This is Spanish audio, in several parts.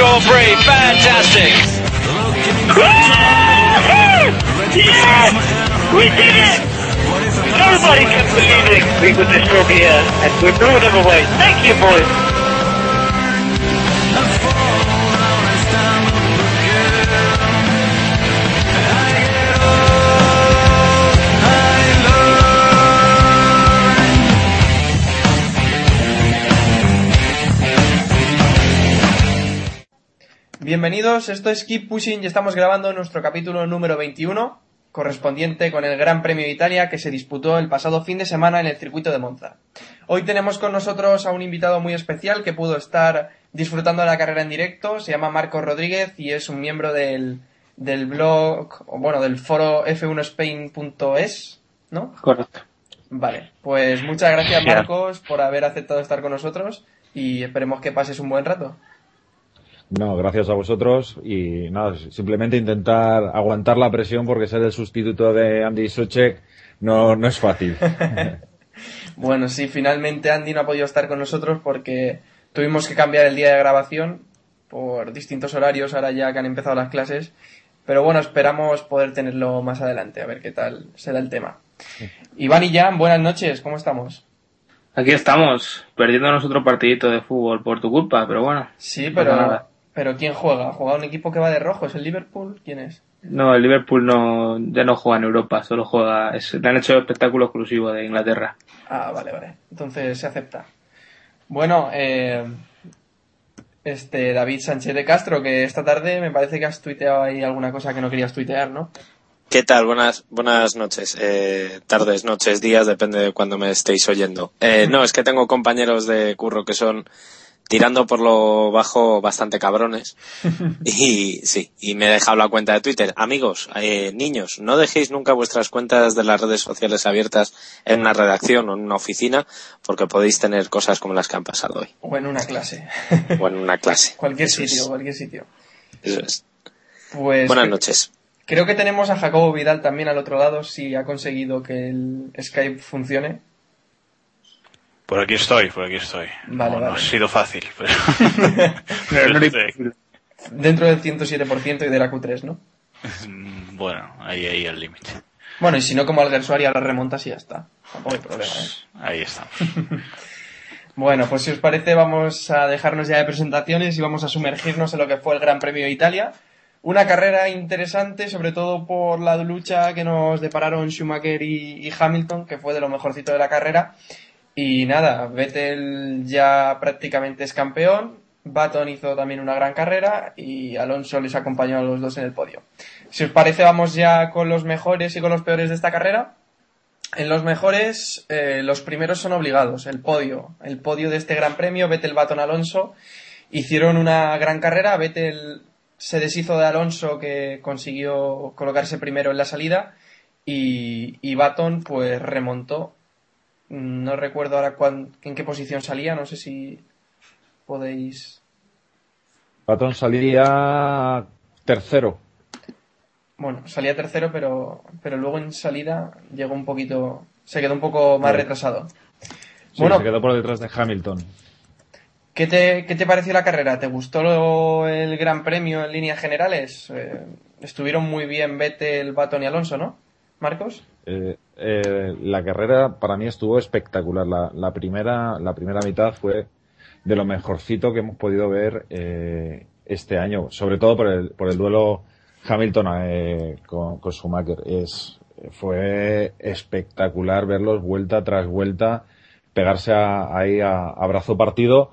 The Italian Grand Prix, fantastic. Yes! We did it! Nobody can believe it. We were this from here, and we blew them away. Thank you, boys. Bienvenidos, esto es Keep Pushing y estamos grabando nuestro capítulo número 21, correspondiente con el Gran Premio de Italia que se disputó el pasado fin de semana en el circuito de Monza. Hoy tenemos con nosotros a un invitado muy especial que pudo estar disfrutando de la carrera en directo, se llama Marco Rodríguez y es un miembro del, del blog, bueno, del foro f1spain.es, ¿no? Correcto. Vale, pues muchas gracias. Marcos por haber aceptado estar con nosotros y esperemos que pases un buen rato. No, gracias a vosotros y nada, simplemente intentar aguantar la presión porque ser el sustituto de Andy Sochek no, no es fácil. Bueno, sí, finalmente Andy no ha podido estar con nosotros porque tuvimos que cambiar el día de grabación por distintos horarios ahora ya que han empezado las clases. Pero bueno, esperamos poder tenerlo más adelante, a ver qué tal será el tema. Iván y Jan, buenas noches, ¿cómo estamos? Aquí estamos, perdiéndonos otro partidito de fútbol por tu culpa, pero bueno. Sí, pero, nada. Pero ¿quién juega? ¿Juega un equipo que va de rojo? ¿Es el Liverpool? ¿Quién es? No, el Liverpool no, ya no juega en Europa, solo juega, es, le han hecho espectáculo exclusivo de Inglaterra. Ah, vale, vale. Entonces se acepta. Bueno, eh, este David Sánchez de Castro, que esta tarde me parece que has tuiteado ahí alguna cosa que no querías tuitear, ¿no? ¿Qué tal? Buenas, buenas noches, eh, tardes, noches, días, depende de cuando me estéis oyendo. Eh, no, es que tengo compañeros de curro que son tirando por lo bajo bastante cabrones. Y sí, y me he dejado la cuenta de Twitter. Amigos, eh, niños, no dejéis nunca vuestras cuentas de las redes sociales abiertas en una redacción o en una oficina porque podéis tener cosas como las que han pasado hoy. O en una clase. O en una clase. cualquier Eso es, sitio, cualquier sitio. eso es. Pues Buenas noches. creo que tenemos a Jacobo Vidal también al otro lado, si ha conseguido que el Skype funcione. Por aquí estoy, por aquí estoy. Vale, no, no vale. ha sido fácil, pero... Pero no pero era estoy- Dentro del 107% y de la Q3, ¿no? Mm, Bueno, ahí, ahí el límite. Bueno, y si no, como Alguersuari ahora remontas y ya está. Tampoco hay problema, ¿eh? Ahí estamos. Bueno, pues si os parece vamos a dejarnos ya de presentaciones y vamos a sumergirnos en lo que fue el Gran Premio de Italia. Una carrera interesante, sobre todo por la lucha que nos depararon Schumacher y, y Hamilton, que fue de lo mejorcito de la carrera. Y nada, Vettel ya prácticamente es campeón, Baton hizo también una gran carrera y Alonso les acompañó a los dos en el podio. Si os parece vamos ya con los mejores y con los peores de esta carrera. En los mejores, eh, los primeros son obligados. El podio. El podio de este gran premio, Vettel, Baton, Alonso. Hicieron una gran carrera. Vettel se deshizo de Alonso, que consiguió colocarse primero en la salida. Y, y Baton, pues remontó. No recuerdo ahora cuán- en qué posición salía. No sé si podéis. Patón salía tercero. Bueno, salía tercero, pero, pero luego en salida llegó un poquito. Se quedó un poco más Sí. retrasado. Sí, Bueno. se quedó por detrás de Hamilton. ¿Qué te, ¿Qué te pareció la carrera? ¿Te gustó el Gran Premio en líneas generales? Eh, estuvieron muy bien Vettel, Baton y Alonso, ¿no? Marcos. Eh, eh, la carrera para mí estuvo espectacular. La, primera, la primera mitad fue de lo mejorcito que hemos podido ver eh, este año, sobre todo por el, por el duelo Hamilton con, Schumacher. Es, fue espectacular verlos vuelta tras vuelta, pegarse a- ahí a, brazo partido.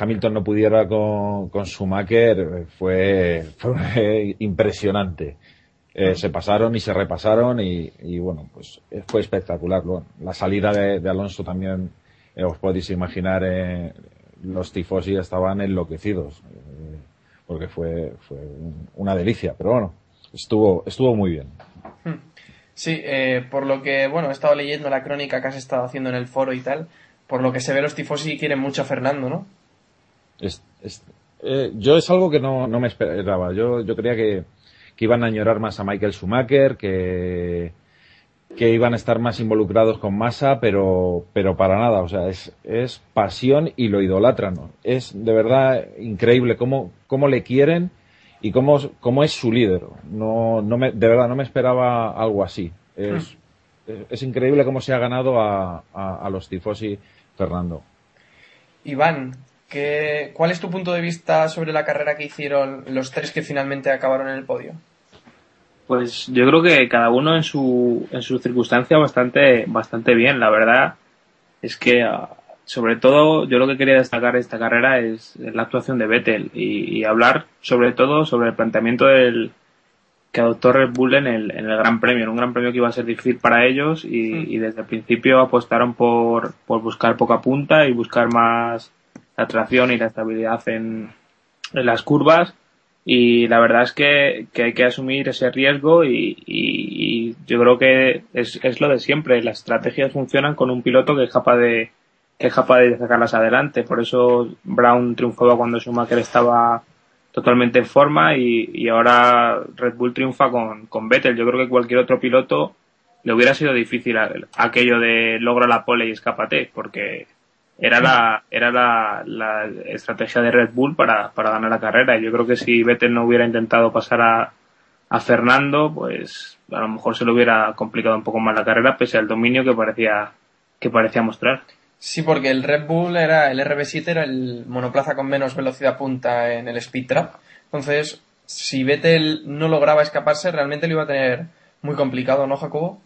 Hamilton no pudiera con, con Schumacher fue impresionante. Eh, se pasaron y se repasaron y, y, bueno, pues eh, fue espectacular. La salida de, de Alonso también eh, os podéis imaginar eh, los tifosi estaban enloquecidos, porque fue, fue un- una delicia, pero bueno, estuvo, estuvo muy bien. Sí, eh, por lo que, bueno, he estado leyendo la crónica que has estado haciendo en el foro y tal, por lo que se ve los tifosi quieren mucho a Fernando, ¿no? Es- es- yo es algo que no, no me esperaba. Yo, yo creía que, que iban a añorar más a Michael Schumacher, que, que iban a estar más involucrados con Massa, pero, pero para nada. O sea, es, es pasión y lo idolatran. ¿no? Es de verdad increíble cómo, cómo le quieren y cómo, cómo es su líder. No, no me, de verdad, no me esperaba algo así. Es, es, es increíble cómo se ha ganado a, a, a los tifosi Fernando. Iván, ¿qué, ¿cuál es tu punto de vista sobre la carrera que hicieron los tres que finalmente acabaron en el podio? Pues yo creo que cada uno en su, en su circunstancia bastante, bastante bien. La verdad es que, ah, sobre todo, yo lo que quería destacar de esta carrera es la actuación de Vettel y, y hablar sobre todo sobre el planteamiento del, que adoptó Red Bull en el, en el Gran Premio, en un Gran Premio que iba a ser difícil para ellos y, y desde el principio apostaron por, por buscar poca punta y buscar más la tracción y la estabilidad en, las curvas. Y la verdad es que, hay que asumir ese riesgo y, y- yo creo que es, es lo de siempre, las estrategias funcionan con un piloto que es capaz de que es capaz de sacarlas adelante, por eso Brown triunfaba cuando Schumacher estaba totalmente en forma y, y ahora Red Bull triunfa con, con Vettel. Yo creo que cualquier otro piloto le hubiera sido difícil aquello de logra la pole y escápate, porque era la, era la, la estrategia de Red Bull para, para ganar la carrera. Y yo creo que si Vettel no hubiera intentado pasar a, a Fernando, pues a lo mejor se le hubiera complicado un poco más la carrera, pese al dominio que parecía, que parecía mostrar. Sí, porque el Red Bull era, el RB7 era el monoplaza con menos velocidad punta en el Speed Trap. Entonces, si Vettel no lograba escaparse, realmente lo iba a tener muy complicado, ¿no, Jacobo?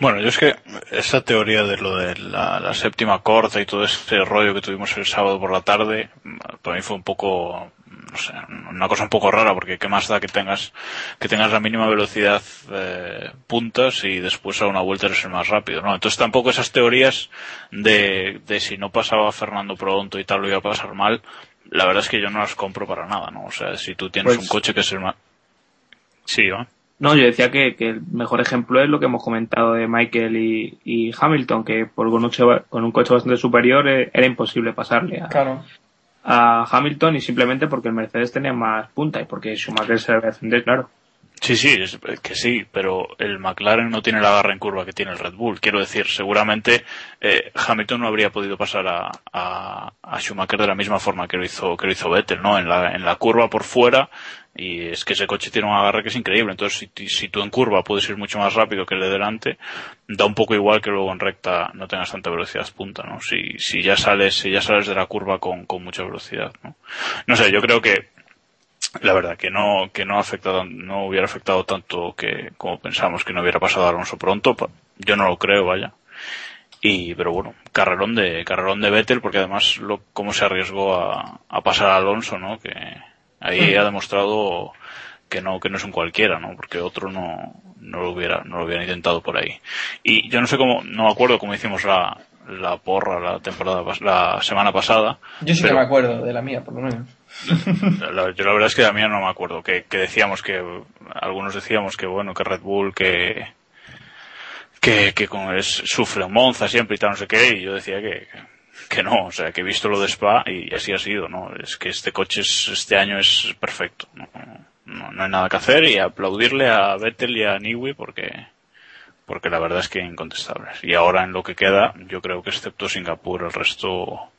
Bueno, yo es que esa teoría de lo de la, la séptima corta y todo ese rollo que tuvimos el sábado por la tarde, mm, para mí fue un poco, no sé, una cosa un poco rara, porque qué más da que tengas, que tengas la mínima velocidad eh, puntas y después a una vuelta eres el más rápido, ¿no? Entonces tampoco esas teorías de, de si no pasaba Fernando pronto y tal lo iba a pasar mal, la verdad es que yo no las compro para nada, ¿no? O sea, si tú tienes Pues- un coche que es el más... Sí, ¿no? No, yo decía que, que el mejor ejemplo es lo que hemos comentado de Michael y, y Hamilton, que por con un, coche, con un coche bastante superior eh, era imposible pasarle a, Claro. a Hamilton y simplemente porque el Mercedes tenía más punta y porque Schumacher se debe defender, claro. Sí, sí, es que sí, pero el McLaren no tiene la barra en curva que tiene el Red Bull. Quiero decir, seguramente eh, Hamilton no habría podido pasar a, a, a Schumacher de la misma forma que lo hizo que lo hizo Vettel, ¿no? En la, en la curva por fuera y es que ese coche tiene un agarre que es increíble. Entonces, si, si tú en curva puedes ir mucho más rápido que el de delante, da un poco igual que luego en recta no tengas tanta velocidad punta, ¿no? Si, si ya sales, si ya sales de la curva con, con mucha velocidad, ¿no? No sé, yo creo que la verdad que no que no ha afectado no hubiera afectado tanto que como pensamos que no hubiera pasado Alonso pronto yo no lo creo vaya y pero bueno carrerón de carrerón de Vettel porque además lo cómo se arriesgó a, a pasar a Alonso no que ahí ha demostrado que no que no es un cualquiera no porque otro no no lo hubiera no lo hubiera intentado por ahí. Y yo no sé cómo no me acuerdo cómo hicimos la la porra la temporada la semana pasada Yo sí pero- que me acuerdo de la mía, por lo menos. la- yo la verdad es que a mí no me acuerdo, que, que decíamos que, algunos decíamos que bueno, que Red Bull, que, que, que con es, sufre Monza siempre y tal, no sé qué, y yo decía que, que no, o sea, que he visto lo de Spa y así ha sido, ¿no? Es que este coche es, este año es perfecto, ¿no? No, no hay nada que hacer y aplaudirle a Vettel y a Niwi porque, porque la verdad es que incontestables. Y ahora en lo que queda, yo creo que excepto Singapur, el resto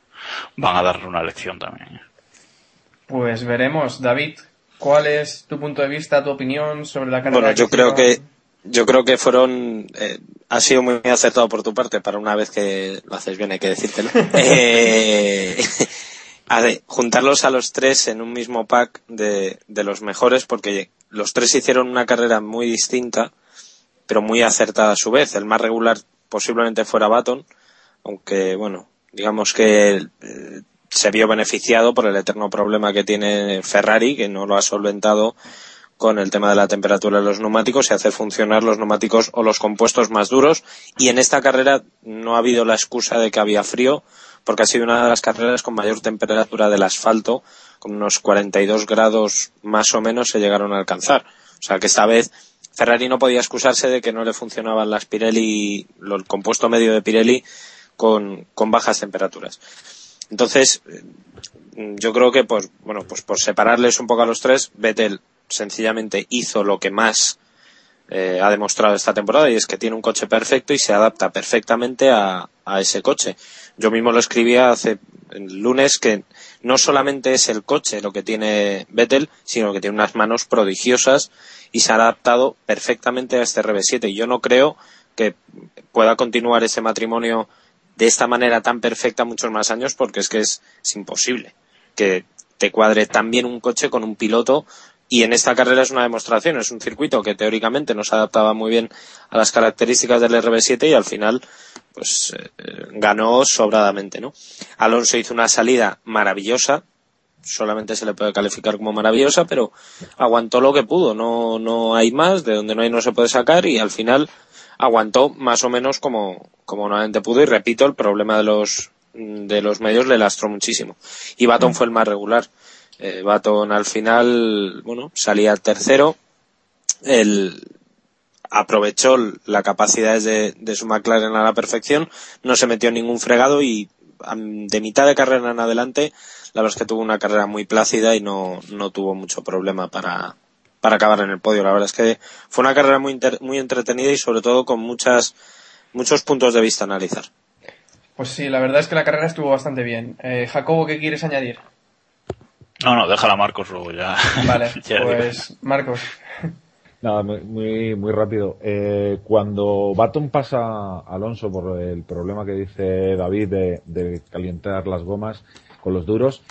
van a darle una lección también. ¿eh? Pues veremos, David, ¿cuál es tu punto de vista, tu opinión sobre la carrera? Bueno, yo creo que? Yo creo que fueron eh, ha sido muy acertado por tu parte para una vez que lo haces bien hay que decírtelo. Eh, a ver, juntarlos a los tres en un mismo pack de, de los mejores porque los tres hicieron una carrera muy distinta pero muy acertada a su vez. El más regular posiblemente fuera Baton aunque bueno digamos que eh, se vio beneficiado por el eterno problema que tiene Ferrari que no lo ha solventado con el tema de la temperatura de los neumáticos y hacer funcionar los neumáticos o los compuestos más duros. Y en esta carrera no ha habido la excusa de que había frío, porque ha sido una de las carreras con mayor temperatura del asfalto, con unos 42 grados más o menos se llegaron a alcanzar. O sea que esta vez Ferrari no podía excusarse de que no le funcionaban las Pirelli, el compuesto medio de Pirelli con, con bajas temperaturas. Entonces, yo creo que, pues, bueno, pues por separarles un poco a los tres, Vettel sencillamente hizo lo que más eh, ha demostrado esta temporada y es que tiene un coche perfecto y se adapta perfectamente a, a ese coche. Yo mismo lo escribía hace el lunes que no solamente es el coche lo que tiene Vettel, sino que tiene unas manos prodigiosas y se ha adaptado perfectamente a este RB7. Y yo no creo que pueda continuar ese matrimonio de esta manera tan perfecta muchos más años porque es que es, es imposible que te cuadre tan bien un coche con un piloto y en esta carrera es una demostración, es un circuito que teóricamente no se adaptaba muy bien a las características del RB7 y al final pues eh, eh, ganó sobradamente, ¿no? Alonso hizo una salida maravillosa, solamente se le puede calificar como maravillosa, pero aguantó lo que pudo, no, no hay más, de donde no hay no se puede sacar y al final aguantó más o menos como, como normalmente pudo y repito, el problema de los, de los medios le lastró muchísimo. Y Baton fue el más regular. Eh, Baton al final, bueno, salía tercero, él aprovechó la capacidad de, de su McLaren a la perfección, no se metió en ningún fregado y de mitad de carrera en adelante, la verdad es que tuvo una carrera muy plácida y no, no tuvo mucho problema para, para acabar en el podio. La verdad es que fue una carrera muy, muy entretenida y sobre todo con muchas, muchos puntos de vista a analizar. Pues sí, la verdad es que la carrera estuvo bastante bien. Eh, Jacobo, ¿qué quieres añadir? No, no, déjala a Marcos luego ya. Vale, ya digo. pues Marcos. Nada, muy, muy, rápido. Eh, cuando Baton pasa a Alonso por el problema que dice David de, de calentar las gomas con los duros,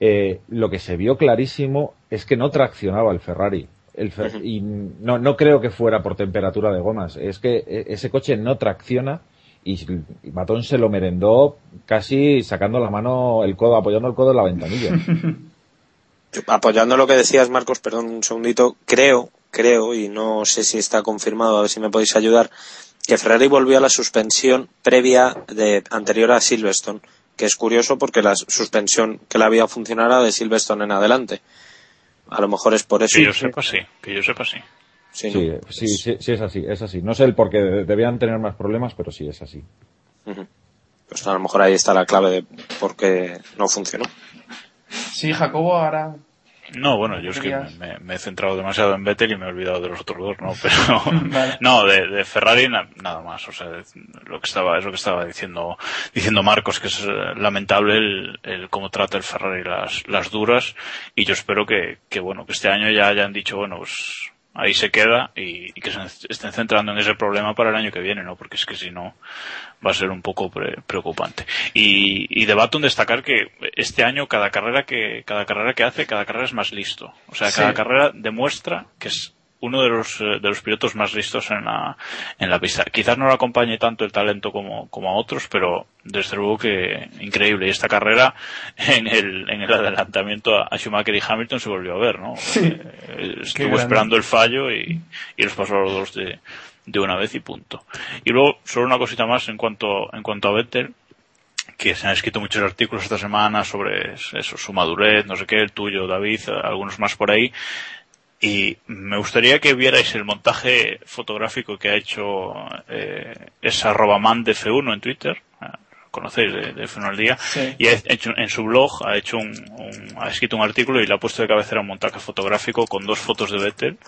eh, lo que se vio clarísimo es que no traccionaba el Ferrari. El Fer- Y no, no creo que fuera por temperatura de gomas. Es que eh, ese coche no tracciona y y Baton se lo merendó casi sacando la mano, el codo, apoyando el codo en la ventanilla. apoyando lo que decías, Marcos, perdón un segundito, creo, creo, y no sé si está confirmado, a ver si me podéis ayudar, que Ferrari volvió a la suspensión previa de anterior a Silverstone, que es curioso porque la suspensión que le había funcionado era de Silverstone en adelante. A lo mejor es por eso. Que yo sepa, sí. Que yo sepa, sí. Sí, ¿no? Sí, sí, sí, sí, es así, es así. No sé el por qué debían tener más problemas, pero sí es así. Pues a lo mejor ahí está la clave de por qué no funcionó. Sí, Jacobo, ahora. No, bueno, yo es que me, me he centrado demasiado en Vettel y me he olvidado de los otros dos, ¿no? Pero, Vale. no, de, de Ferrari na- nada más, o sea, lo que estaba, es lo que estaba diciendo, diciendo Marcos, que es eh, lamentable el, el cómo trata el Ferrari las, las duras, y yo espero que, que bueno, que este año ya hayan dicho, bueno, pues, ahí se queda y, y que se estén centrando en ese problema para el año que viene, ¿no? Porque es que si no va a ser un poco pre- preocupante. Y, y de Baton destacar que este año cada carrera que cada carrera que hace, cada carrera es más listo. O sea, cada Sí. carrera demuestra que es uno de los eh, de los pilotos más listos en la en la pista. Quizás no le acompañe tanto el talento como como a otros, pero desde luego que increíble. Y esta carrera en el en el adelantamiento a Schumacher y Hamilton se volvió a ver, ¿no? Eh, Estuvo esperando el fallo y, y los pasó a los dos de, de una vez y punto. Y luego, solo una cosita más en cuanto, en cuanto a Vettel, que se han escrito muchos artículos esta semana sobre eso, su madurez, no sé qué, el tuyo, David, algunos más por ahí. Y me gustaría que vierais el montaje fotográfico que ha hecho eh, esa Robaman de F1 en Twitter. Ah, Conocéis de, de F1 al día. Sí. Y ha hecho, en su blog ha hecho un, un- ha escrito un artículo y le ha puesto de cabecera un montaje fotográfico con dos fotos de Vettel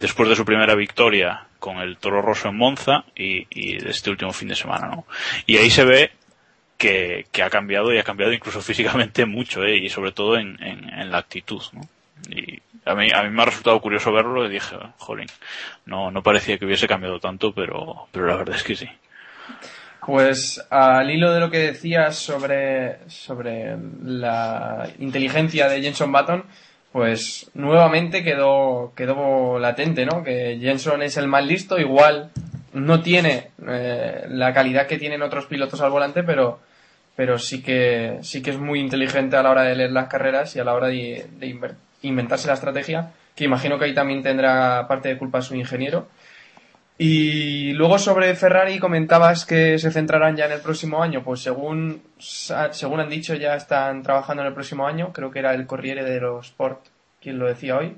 después de su primera victoria con el Toro Rosso en Monza y, y de este último fin de semana, ¿no? Y ahí se ve que, que ha cambiado y ha cambiado incluso físicamente mucho, ¿eh? Y sobre todo en, en, en la actitud, ¿no? Y a mí, a mí me ha resultado curioso verlo y dije, jolín, no, no parecía que hubiese cambiado tanto, pero, pero la verdad es que sí. Pues al hilo de lo que decías sobre, sobre la inteligencia de Jenson Button, pues nuevamente quedó, quedó latente, ¿no? Que Jenson es el más listo, igual no tiene eh, la calidad que tienen otros pilotos al volante, pero, pero sí que, sí que es muy inteligente a la hora de leer las carreras y a la hora de, de inventarse la estrategia, que imagino que ahí también tendrá parte de culpa su ingeniero. Y luego sobre Ferrari comentabas que se centrarán ya en el próximo año. Pues según, según han dicho ya están trabajando en el próximo año. Creo que era el Corriere dello Sport quien lo decía hoy.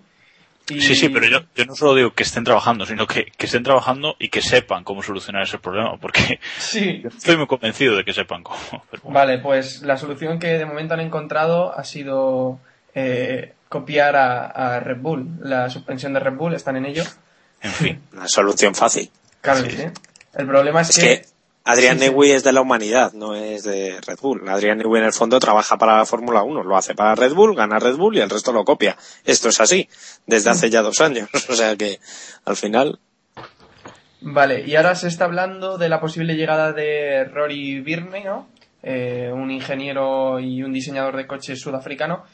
Y- Sí, sí, pero yo, yo no solo digo que estén trabajando, sino que, que estén trabajando y que sepan cómo solucionar ese problema, porque Sí, estoy muy convencido de que sepan cómo. bueno. Vale, pues la solución que de momento han encontrado ha sido eh, copiar a, a Red Bull. La suspensión de Red Bull, están en ello. En fin. Una solución fácil. Claro que sí. El problema es, Es que Adrián Sí, sí. Newey es de la humanidad, no es de Red Bull. Adrián Newey en el fondo trabaja para la Fórmula 1, lo hace para Red Bull, gana Red Bull y el resto lo copia. Esto es así, desde hace ya dos años. O sea que al final, Vale, y ahora se está hablando de la posible llegada de Rory Birney, ¿no? Eh, un ingeniero y un diseñador de coches sudafricano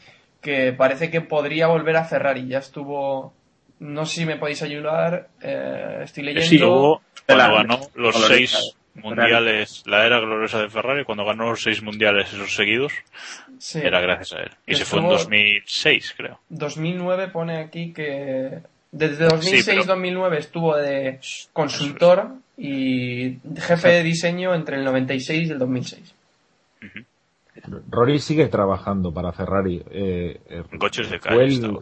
que parece que podría volver a Ferrari. Ya estuvo... No sé si me podéis ayudar. eh, estoy leyendo... Sí, luego, cuando ganó los seis mundiales, la era gloriosa de Ferrari, cuando ganó los seis mundiales esos seguidos, Sí. era gracias a él. Y se fue en Estuvo- 2006, creo. 2009 pone aquí que desde 2006 pero- 2009 estuvo de consultor y jefe de diseño entre el 96 y el 2006. Rory sigue trabajando para Ferrari. eh, eh, En coches de calle el-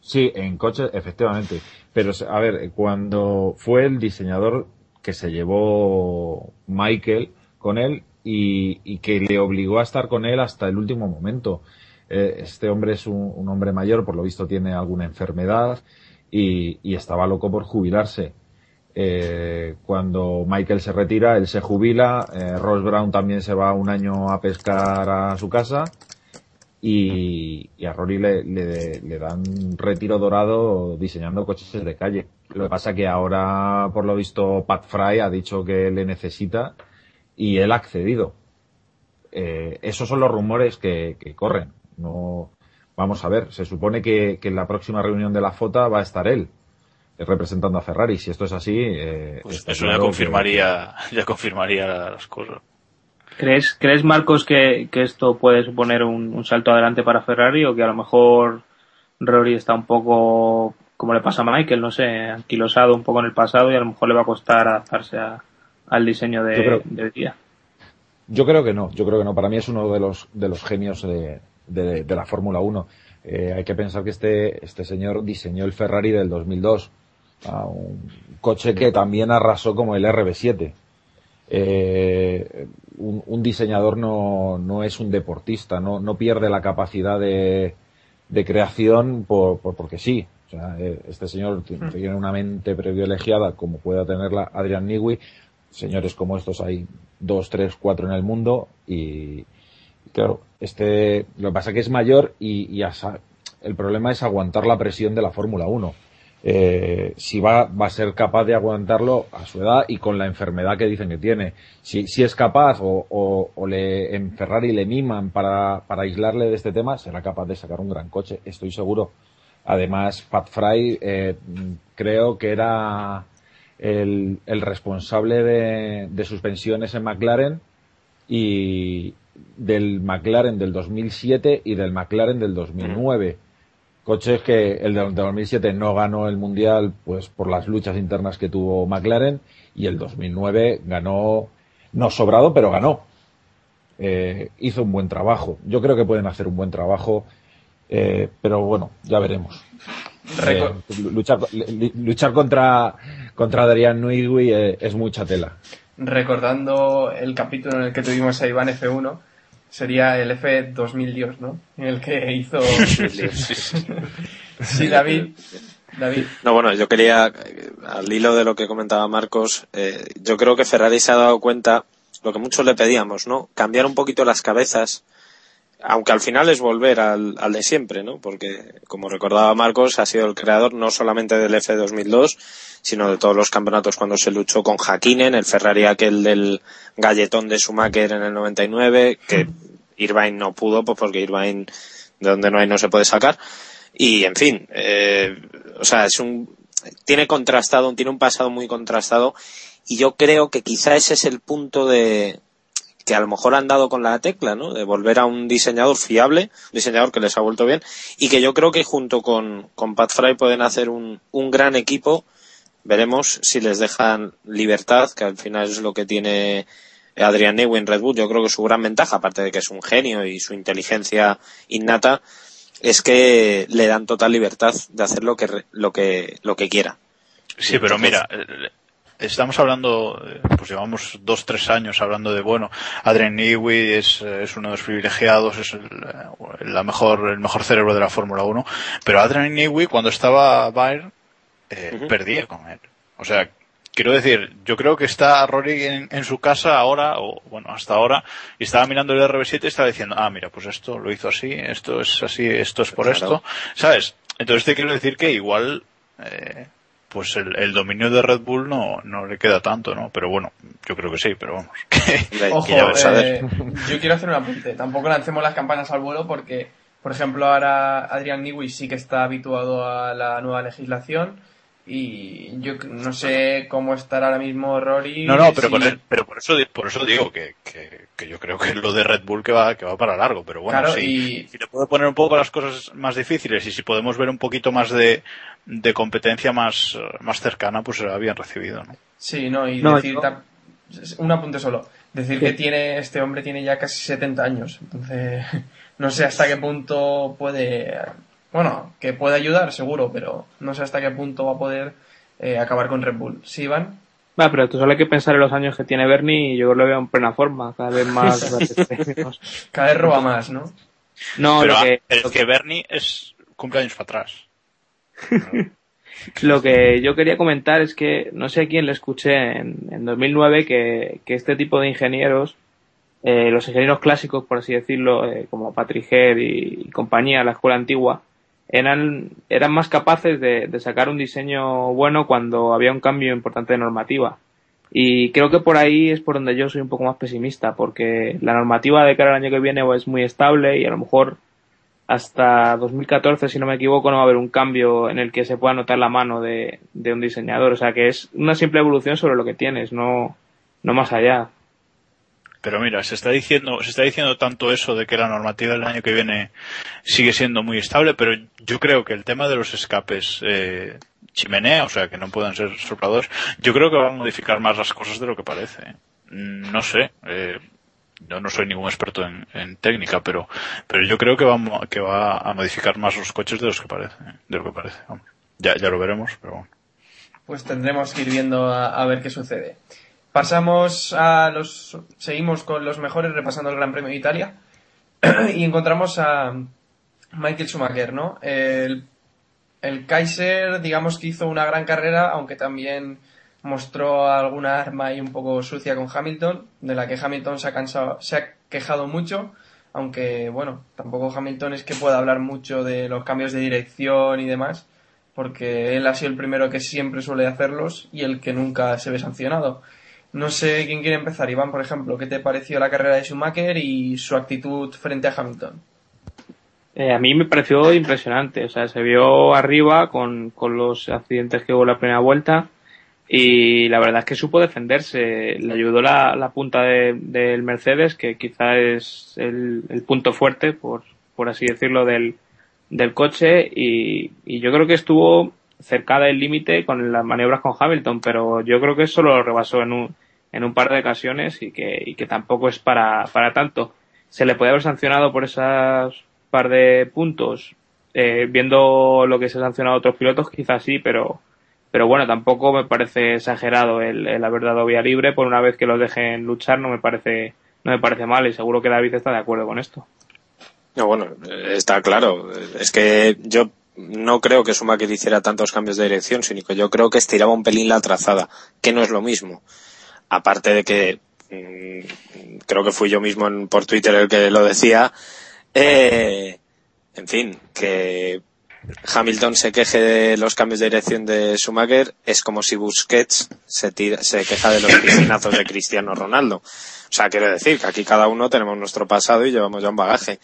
sí, en coches, efectivamente. Pero, a ver, cuando fue el diseñador que se llevó Michael con él y, y que le obligó a estar con él hasta el último momento. Eh, este hombre es un, un hombre mayor, por lo visto tiene alguna enfermedad y, y estaba loco por jubilarse. Eh, cuando Michael se retira, él se jubila, eh, Ross Brown también se va un año a pescar a su casa y, a Rory le, le, dan retiro dorado diseñando coches de calle. Lo que pasa que ahora, por lo visto, Pat Fry ha dicho que le necesita y él ha accedido. Eh, esos son los rumores que, corren. No, vamos a ver, se supone que, que en la próxima reunión de la FOTA va a estar él representando a Ferrari. Si esto es así, eh, Pues eso ya que- confirmaría, ya confirmaría las cosas. ¿Crees, ¿Crees Marcos, que, que esto puede suponer un, un salto adelante para Ferrari o que a lo mejor Rory está un poco, como le pasa a Michael, no sé, anquilosado un poco en el pasado y a lo mejor le va a costar adaptarse a- al diseño de, creo- de hoy día? Yo creo que no, yo creo que no. Para mí es uno de los, de los genios de, de- de la Fórmula 1. Eh, hay que pensar que este, este señor diseñó el Ferrari del 2002, a un coche que también arrasó como el RB7. Eh, un, un diseñador no, no es un deportista, no, no pierde la capacidad de, de creación por, por- porque sí. O sea, eh, este señor t- tiene una mente privilegiada como pueda tenerla Adrian Newey. Señores como estos hay dos, tres, cuatro en el mundo y claro, este lo que pasa es que es mayor y, y asa- el problema es aguantar la presión de la Fórmula 1. Eh, si va, va a ser capaz de aguantarlo a su edad y con la enfermedad que dicen que tiene. Si, si es capaz o, o, o le, en Ferrari le miman para, para aislarle de este tema, será capaz de sacar un gran coche, estoy seguro. Además, Pat Fry eh, creo que era el, el responsable de, de suspensiones en McLaren y del McLaren del 2007 y del McLaren del 2009. Coches que el del 2007 no ganó el mundial pues por las luchas internas que tuvo McLaren y el 2009 ganó no sobrado pero ganó. Eh, hizo un buen trabajo. Yo creo que pueden hacer un buen trabajo, eh, pero bueno, ya veremos. Eh, luchar, luchar contra contra Adrián Newey eh, es mucha tela. Recordando el capítulo en el que tuvimos a Iván F1, sería el F2000 Dios, ¿no? En el que hizo... sí, David. David. No, bueno, yo quería, al hilo de lo que comentaba Marcos, eh, yo creo que Ferrari se ha dado cuenta, lo que muchos le pedíamos, ¿no? Cambiar un poquito las cabezas, aunque al final es volver al, al de siempre, ¿no? Porque, como recordaba Marcos, ha sido el creador no solamente del F2002, sino de todos los campeonatos cuando se luchó con Hakkinen, el Ferrari aquel del galletón de Schumacher en el 99, que Irvine no pudo, pues porque Irvine de donde no hay no se puede sacar. Y, en fin, eh, o sea, es un, tiene contrastado, tiene un pasado muy contrastado y yo creo que quizá ese es el punto de que a lo mejor han dado con la tecla, ¿no? De volver a un diseñador fiable, un diseñador que les ha vuelto bien y que yo creo que junto con, con Pat Fry pueden hacer un, un gran equipo Veremos si les dejan libertad, que al final es lo que tiene Adrian Newey en Red Bull. Yo creo que su gran ventaja, aparte de que es un genio y su inteligencia innata, es que le dan total libertad de hacer lo que, lo que, lo que quiera. Sí, pero mira, estamos hablando, eh, pues llevamos dos, tres años hablando de, bueno, Adrian Newey es, eh, es uno de los privilegiados, es el, eh, la mejor, el mejor cerebro de la Fórmula 1, pero Adrian Newey cuando estaba Bayern, eh, perdía con él. O sea, quiero decir, yo creo que está Rory en, en su casa ahora, o bueno, hasta ahora, y estaba mirando el RB7 y estaba diciendo, ah, mira, pues esto lo hizo así, esto es así, esto es por Claro. esto, ¿sabes? Entonces te quiero decir que igual, eh, pues el, el dominio de Red Bull no, no le queda tanto, ¿no? Pero bueno, yo creo que sí, pero vamos. que- Ojo, que ya ves eh, yo quiero hacer un apunte. Tampoco lancemos las campanas al vuelo porque, por ejemplo, ahora Adrian Newey sí que está habituado a la nueva legislación y yo no sé cómo estará ahora mismo Rory. No, no, pero, si- por, el- pero por eso, por eso digo que, que, que yo creo que lo de Red Bull que va, que va para largo, pero bueno, Claro, sí. y- si le puedo poner un poco las cosas más difíciles y si podemos ver un poquito más de, de competencia más, más cercana, pues será bien recibido, ¿no? Sí, no, y No, decir... yo- Un apunte solo. Decir Sí. que tiene este hombre tiene ya casi 70 años. Entonces, no sé hasta qué punto puede... Bueno, que puede ayudar, seguro, pero no sé hasta qué punto va a poder eh, acabar con Red Bull. ¿Sí, Iván? Va, pero tú solo hay que pensar en los años que tiene Bernie y yo lo veo en plena forma, cada vez más. Cada vez roba más, ¿no? No, pero lo ah, que, es que Bernie es cumpleaños para atrás. lo que yo quería comentar es que no sé a quién le escuché en, en 2009 que, que este tipo de ingenieros, eh, los ingenieros clásicos, por así decirlo, eh, como Patrick Head y, y compañía, la escuela antigua, eran, eran más capaces de, de sacar un diseño bueno cuando había un cambio importante de normativa. Y creo que por ahí es por donde yo soy un poco más pesimista, porque la normativa de cara al año que viene es muy estable y a lo mejor hasta 2014, si no me equivoco, no va a haber un cambio en el que se pueda notar la mano de, de un diseñador. O sea que es una simple evolución sobre lo que tienes, no, no más allá. Pero mira, se está diciendo, se está diciendo tanto eso de que la normativa del año que viene sigue siendo muy estable, pero yo creo que el tema de los escapes eh, chimenea, o sea, que no puedan ser sopladores, yo creo que va a modificar más las cosas de lo que parece. Mm, No sé, eh, yo no soy ningún experto en, técnica, pero, pero yo creo que va, que va a modificar más los coches de los que parece, de lo que parece. Ya, ya lo veremos, pero bueno. Pues tendremos que ir viendo a, a ver qué sucede. Pasamos a los. Seguimos con los mejores, repasando el Gran Premio de Italia. y encontramos a Michael Schumacher, ¿no? El, el Kaiser, digamos que hizo una gran carrera, aunque también mostró alguna arma ahí un poco sucia con Hamilton, de la que Hamilton se ha, cansado, se ha quejado mucho, aunque bueno, tampoco Hamilton es que pueda hablar mucho de los cambios de dirección y demás, porque él ha sido el primero que siempre suele hacerlos y el que nunca se ve sancionado. No sé quién quiere empezar, Iván, por ejemplo, ¿qué te pareció la carrera de Schumacher y su actitud frente a Hamilton? Eh, a mí me pareció impresionante, o sea, se vio arriba con, con los accidentes que hubo la primera vuelta y la verdad es que supo defenderse, le ayudó la, la punta de- del Mercedes, que quizá es el, el punto fuerte, por, por así decirlo, del, del coche. Y, y yo creo que estuvo cerca del límite con las maniobras con Hamilton, pero yo creo que eso lo rebasó en un, en un par de ocasiones y que, y que tampoco es para, para tanto. Se le puede haber sancionado por esas par de puntos, eh, viendo lo que se ha sancionado a otros pilotos, quizás sí, pero, pero bueno, tampoco me parece exagerado el, el haber dado vía libre por una vez que los dejen luchar, no me parece, no me parece mal y seguro que David está de acuerdo con esto. No, bueno, está claro. Es que yo no creo que Schumacher hiciera tantos cambios de dirección, sino que yo creo que estiraba un pelín la trazada, que no es lo mismo. Aparte de que mm, creo que fui yo mismo en- por Twitter el que lo decía. Eh, en fin, que Hamilton se queje de los cambios de dirección de Schumacher es como si Busquets se, tira- se queja de los piscinazos de Cristiano Ronaldo. O sea, quiero decir que aquí cada uno tenemos nuestro pasado y llevamos ya un bagaje.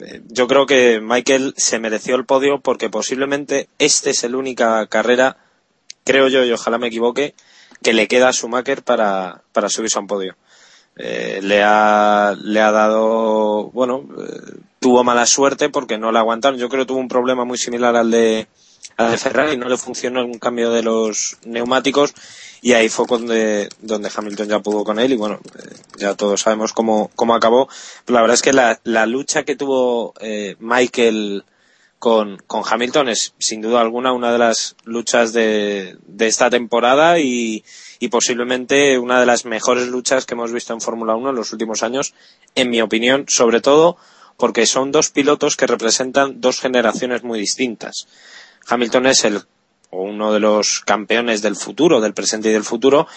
Eh, Yo creo que Michael se mereció el podio porque posiblemente este es la única carrera, creo yo, y ojalá me equivoque, que le queda a Schumacher para, para subirse a un podio. Eh, le ha, le ha dado, bueno, eh, tuvo mala suerte porque no le aguantaron. Yo creo que tuvo un problema muy similar al de, a de Ferrari, no le funcionó un cambio de los neumáticos y ahí fue donde, donde Hamilton ya pudo con él y bueno, eh, ya todos sabemos cómo, cómo acabó. Pero la verdad es que la, la lucha que tuvo eh, Michael con, con Hamilton es sin duda alguna una de las luchas de, de esta temporada y, posiblemente una de las mejores luchas que hemos visto en Fórmula 1 en los últimos años, en mi opinión, sobre todo porque son dos pilotos que representan dos generaciones muy distintas. Hamilton es el uno de los campeones del futuro, del presente y del futuro,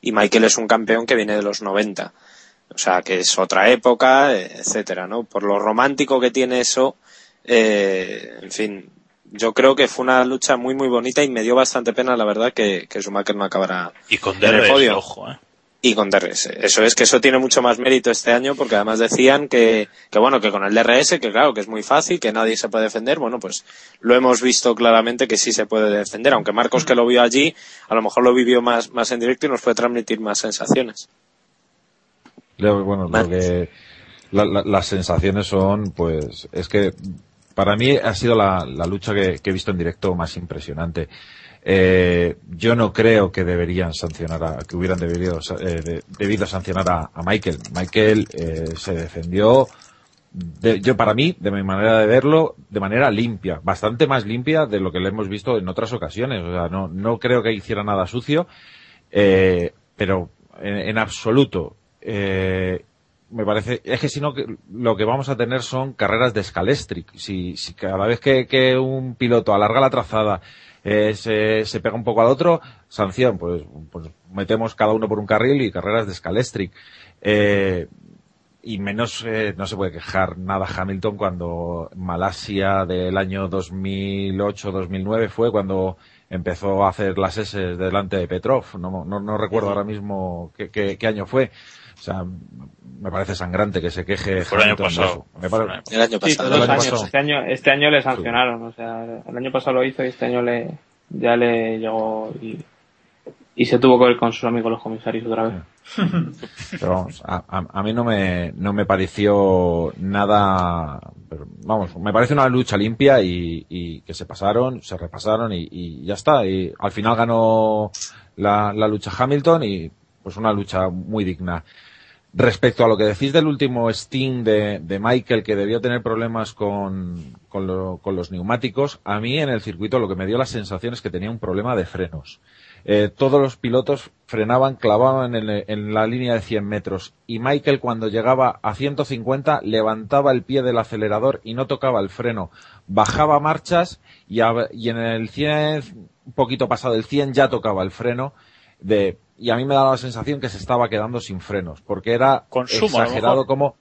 y Michael es un campeón que viene de los 90. O sea, que es otra época, etcétera, ¿no? Por lo romántico que tiene eso, eh, en fin, yo creo que fue una lucha muy muy bonita y me dio bastante pena, la verdad, que, que Schumacher no acabara Y con en el DRS, podio. ojo, eh. Y con DRS. Eso es que eso tiene mucho más mérito este año porque además decían que, que bueno, que con el DRS, que claro, que es muy fácil, que nadie se puede defender. Bueno, pues lo hemos visto claramente que sí se puede defender. Aunque Marcos que lo vio allí, a lo mejor lo vivió más, más en directo y nos puede transmitir más sensaciones. Bueno, lo que la- la- las sensaciones son, pues, es que para mí ha sido la, lucha que, he visto en directo más impresionante. Eh, yo no creo que deberían sancionar a, que hubieran debido, eh, de- sancionar a, Michael. Michael eh, se defendió, de- yo para mí, de mi manera de verlo, de manera limpia, bastante más limpia de lo que le hemos visto en otras ocasiones. O sea, no, no creo que hiciera nada sucio, eh, pero en, en absoluto. Eh, me parece, es que si no, que- lo que vamos a tener son carreras de Scalestric. Si, si cada vez que, que un piloto alarga la trazada, eh, se, se pega un poco al otro, sanción, pues, pues metemos cada uno por un carril y carreras de Scalestric. Eh, y menos eh, no se puede quejar nada Hamilton cuando Malasia del año 2008-2009 fue cuando empezó a hacer las S delante de Petrov. No, no, no recuerdo ahora mismo qué, qué- qué año fue. O sea, me parece sangrante que se queje Fue el año pasado. eso. Me Fue el pare- año El año Sí, pasado. todos el los año años. pasado. Este año, este año le sancionaron, o sea, el año pasado lo hizo y este año le, ya le llegó y, y se tuvo que ver con sus amigos los comisarios otra vez. Pero vamos, a, a- a mí no me, no me pareció nada, pero, vamos, me parece una lucha limpia y, y que se pasaron, se repasaron y, y ya está. Y al final ganó la, la lucha Hamilton y pues una lucha muy digna. Respecto a lo que decís del último Sting de, de Michael, que debió tener problemas con, con, lo- con los neumáticos, a mí en el circuito lo que me dio la sensación es que tenía un problema de frenos. Eh, todos los pilotos frenaban, clavaban en, la línea de 100 metros y Michael cuando llegaba a 150 levantaba el pie del acelerador y no tocaba el freno. Bajaba marchas y en el 100, un poquito pasado el 100 ya tocaba el freno de, y a mí me daba la sensación que se estaba quedando sin frenos porque era Consumo, exagerado como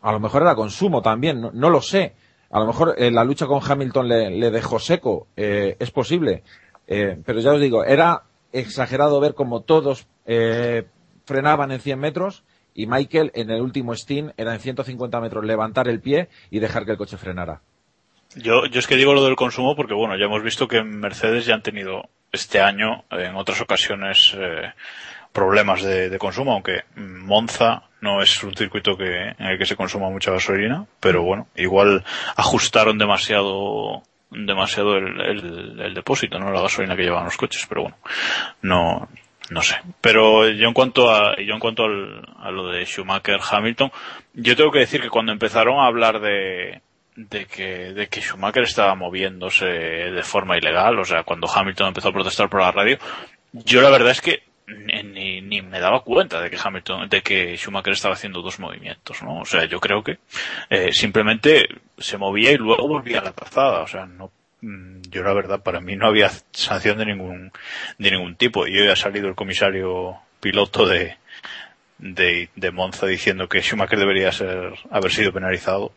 a lo mejor era consumo también, no, no lo sé. A lo mejor eh, la lucha con Hamilton le, le dejó seco, eh, es posible. Eh, pero ya os digo, era exagerado ver como todos eh, frenaban en 100 metros y Michael en el último stint era en 150 metros levantar el pie y dejar que el coche frenara. Yo, yo es que digo lo del consumo porque, bueno, ya hemos visto que en Mercedes ya han tenido este año, en otras ocasiones, eh, problemas de, consumo, aunque Monza no es un circuito que, en el que se consuma mucha gasolina, pero bueno, igual ajustaron demasiado demasiado el, el, el depósito, ¿no? La gasolina que llevaban los coches, pero bueno, no, no sé. Pero yo en cuanto a, yo en cuanto al- a lo de Schumacher Hamilton, yo tengo que decir que cuando empezaron a hablar de, de que, de que Schumacher estaba moviéndose de forma ilegal, o sea, cuando Hamilton empezó a protestar por la radio, yo la verdad es que ni, ni, me daba cuenta de que Hamilton, de que Schumacher estaba haciendo dos movimientos, ¿no? O sea, yo creo que eh, simplemente se movía y luego volvía a la trazada, o sea, no, mm, yo la verdad para mí no había sanción de ningún, de ningún tipo. Y hoy ha salido el comisario piloto de, de, de Monza diciendo que Schumacher debería ser, haber sido penalizado.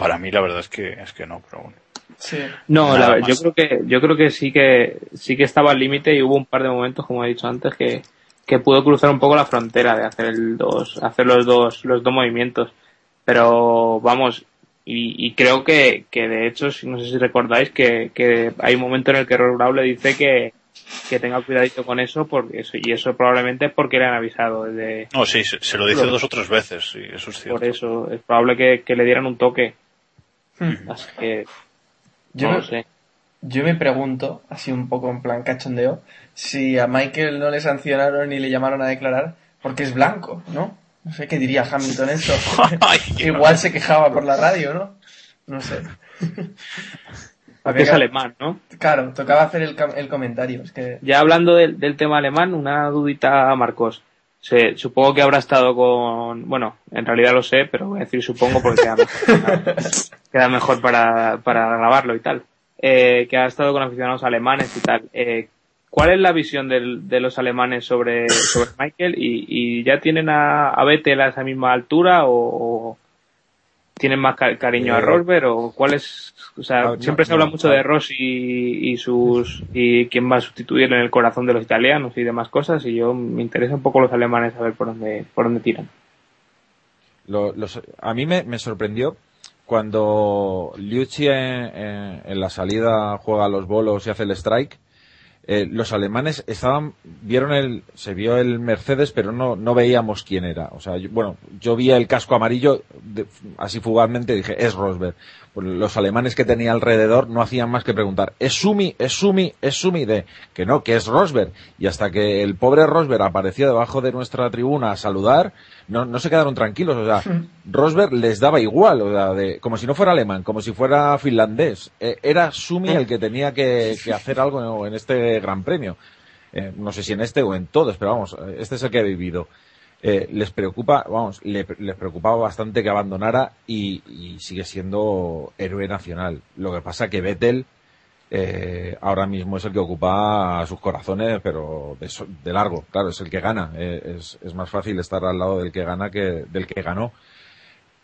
Para mí la verdad es que, es que no, pero bueno. Sí. No, la- yo creo que yo creo que sí que sí que estaba al límite y hubo un par de momentos, como he dicho antes, que, que pudo cruzar un poco la frontera de hacer el dos, hacer los dos los dos movimientos. Pero vamos, y, y creo que, que de hecho, si- no sé si recordáis que, que hay un momento en el que Rob le dice que, que tenga cuidadito con eso, porque eso, y eso probablemente es porque le han avisado desde, No, sí, se, se lo dice Lo- dos o tres veces, sí, eso es cierto. por eso, es probable que, que le dieran un toque. Hmm. Así que, Yo no me- lo sé. yo me pregunto, así un poco en plan cachondeo, si a Michael no le sancionaron ni le llamaron a declarar porque es blanco, ¿no? No sé qué diría Hamilton esto. Igual se quejaba por la radio, ¿no? No sé. Porque es alemán, ¿no? Claro, tocaba hacer el, el comentario. Es que Ya hablando del, del tema alemán, una dudita a Marcos. Se- supongo que habrá estado con, bueno, en realidad lo sé, pero voy a decir supongo porque queda mejor, queda mejor para, para grabarlo y tal. Eh, que ha estado con aficionados alemanes y tal. Eh, ¿Cuál es la visión del- de los alemanes sobre, sobre Michael? ¿Y, y ya tienen a, a Vettel a esa misma altura o, o tienen más ca- cariño a Eh, Rosberg o cuál es, o sea, Ah, no, siempre se no, habla mucho de Rossi y, y sus y quién va a sustituirlo en el corazón de los italianos y demás cosas y yo me interesa un poco los alemanes a ver por dónde por dónde tiran. Lo- los- a mí me, me sorprendió cuando Liucci en, en- en la salida juega los bolos y hace el strike. eh, los alemanes estaban, vieron el, se vio el Mercedes, pero no, no veíamos quién era. O sea, yo- bueno, yo vi el casco amarillo, de- así fugazmente dije, es Rosberg. Pues los alemanes que tenía alrededor no hacían más que preguntar, ¿es Sumi? ¿Es Sumi? ¿Es Sumi? De, que no, que es Rosberg. Y hasta que el pobre Rosberg apareció debajo de nuestra tribuna a saludar, no, no se quedaron tranquilos. O sea, Rosberg les daba igual, o sea, de, como si no fuera alemán, como si fuera finlandés. Eh, era Sumi el que tenía que, que hacer algo en, en este gran premio. Eh, no sé si en este o en todos, pero vamos, eh, este es el que he vivido. Eh, les preocupa, vamos, le- les preocupaba bastante que abandonara y, y sigue siendo héroe nacional. Lo que pasa que Vettel eh, ahora mismo es el que ocupa sus corazones, pero de, largo, claro, es el que gana. Eh, es, es más fácil estar al lado del que gana que del que ganó.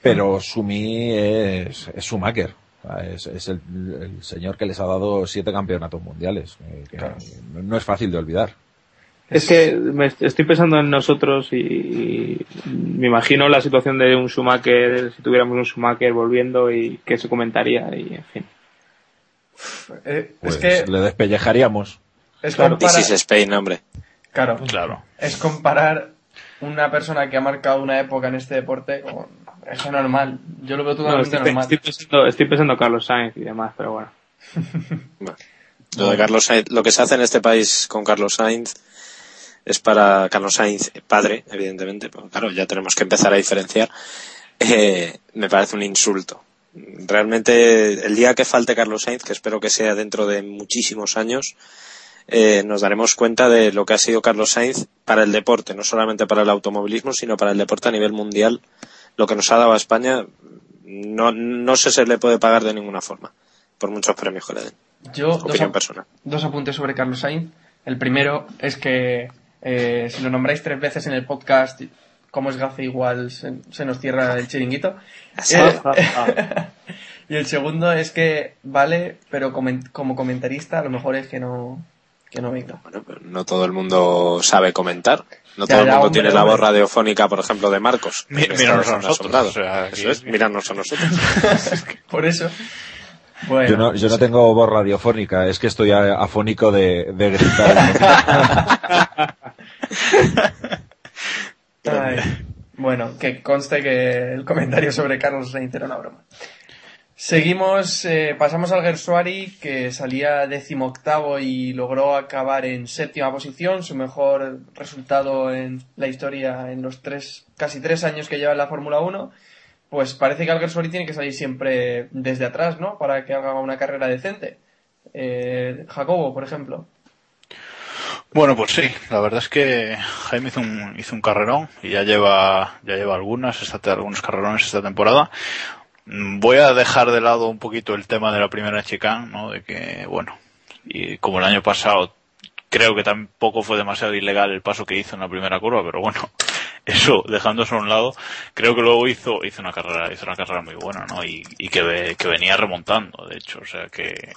Pero Sumi es, es Schumacher. O sea, Es, es el, el señor que les ha dado siete campeonatos mundiales. eh, que Claro. no- no es fácil de olvidar. Es que me est- estoy pensando en nosotros y, y me imagino la situación de un Schumacher, si tuviéramos un Schumacher volviendo y qué se comentaría y en fin. eh, Pues es que le despellejaríamos. es claro, comparar, This is Spain, hombre. claro, Claro. es comparar una persona que ha marcado una época en este deporte con eso normal. Yo lo veo No, totalmente estoy, normal. estoy pensando, estoy pensando en Carlos Sainz y demás, pero bueno. Bueno, lo de Carlos Sainz, lo que se hace en este país con Carlos Sainz es para Carlos Sainz padre, evidentemente, pero claro, ya tenemos que empezar a diferenciar. Eh, me parece un insulto. Realmente, el día que falte Carlos Sainz, que espero que sea dentro de muchísimos años, eh, nos daremos cuenta de lo que ha sido Carlos Sainz para el deporte, no solamente para el automovilismo, sino para el deporte a nivel mundial. Lo que nos ha dado a España no, no se, se le puede pagar de ninguna forma, por muchos premios que le den. Yo, Opinión personal. dos apuntes sobre Carlos Sainz. El primero es que eh, si lo nombráis tres veces en el podcast, como es gafe, igual se, se nos cierra el chiringuito. Eh, y el segundo es que vale, pero como comentarista a lo mejor es que no, que no venga. Bueno, pero no todo el mundo sabe comentar. No Ya, todo el mundo hombre, tiene la voz radiofónica, por ejemplo, de Marcos. Mi- míranos a nosotros, asombrado. o sea, Eso es, mirarnos a nosotros. Por eso. Bueno, Yo no, yo no tengo voz radiofónica, es que estoy a- afónico de, de gritar. Bueno, que conste que el comentario sobre Carlos Sainz era una broma. Seguimos, eh, pasamos al Gersuari, que salía decimoctavo y logró acabar en séptima posición, su mejor resultado en la historia en los tres, casi tres años que lleva en la Fórmula 1. Pues parece que Alguersuari tiene que salir siempre desde atrás, ¿no? Para que haga una carrera decente. Eh, Jacobo, por ejemplo. Bueno, pues sí, la verdad es que Jaime hizo un, hizo un carrerón y ya lleva, ya lleva algunas, esta, algunos carrerones esta temporada. Voy a dejar de lado un poquito el tema de la primera chicane, ¿no? De que, bueno, y como el año pasado, creo que tampoco fue demasiado ilegal el paso que hizo en la primera curva, pero bueno, eso, dejando eso a un lado, creo que luego hizo, hizo una carrera, hizo una carrera muy buena, ¿no? Y, y que, que venía remontando, de hecho, o sea que,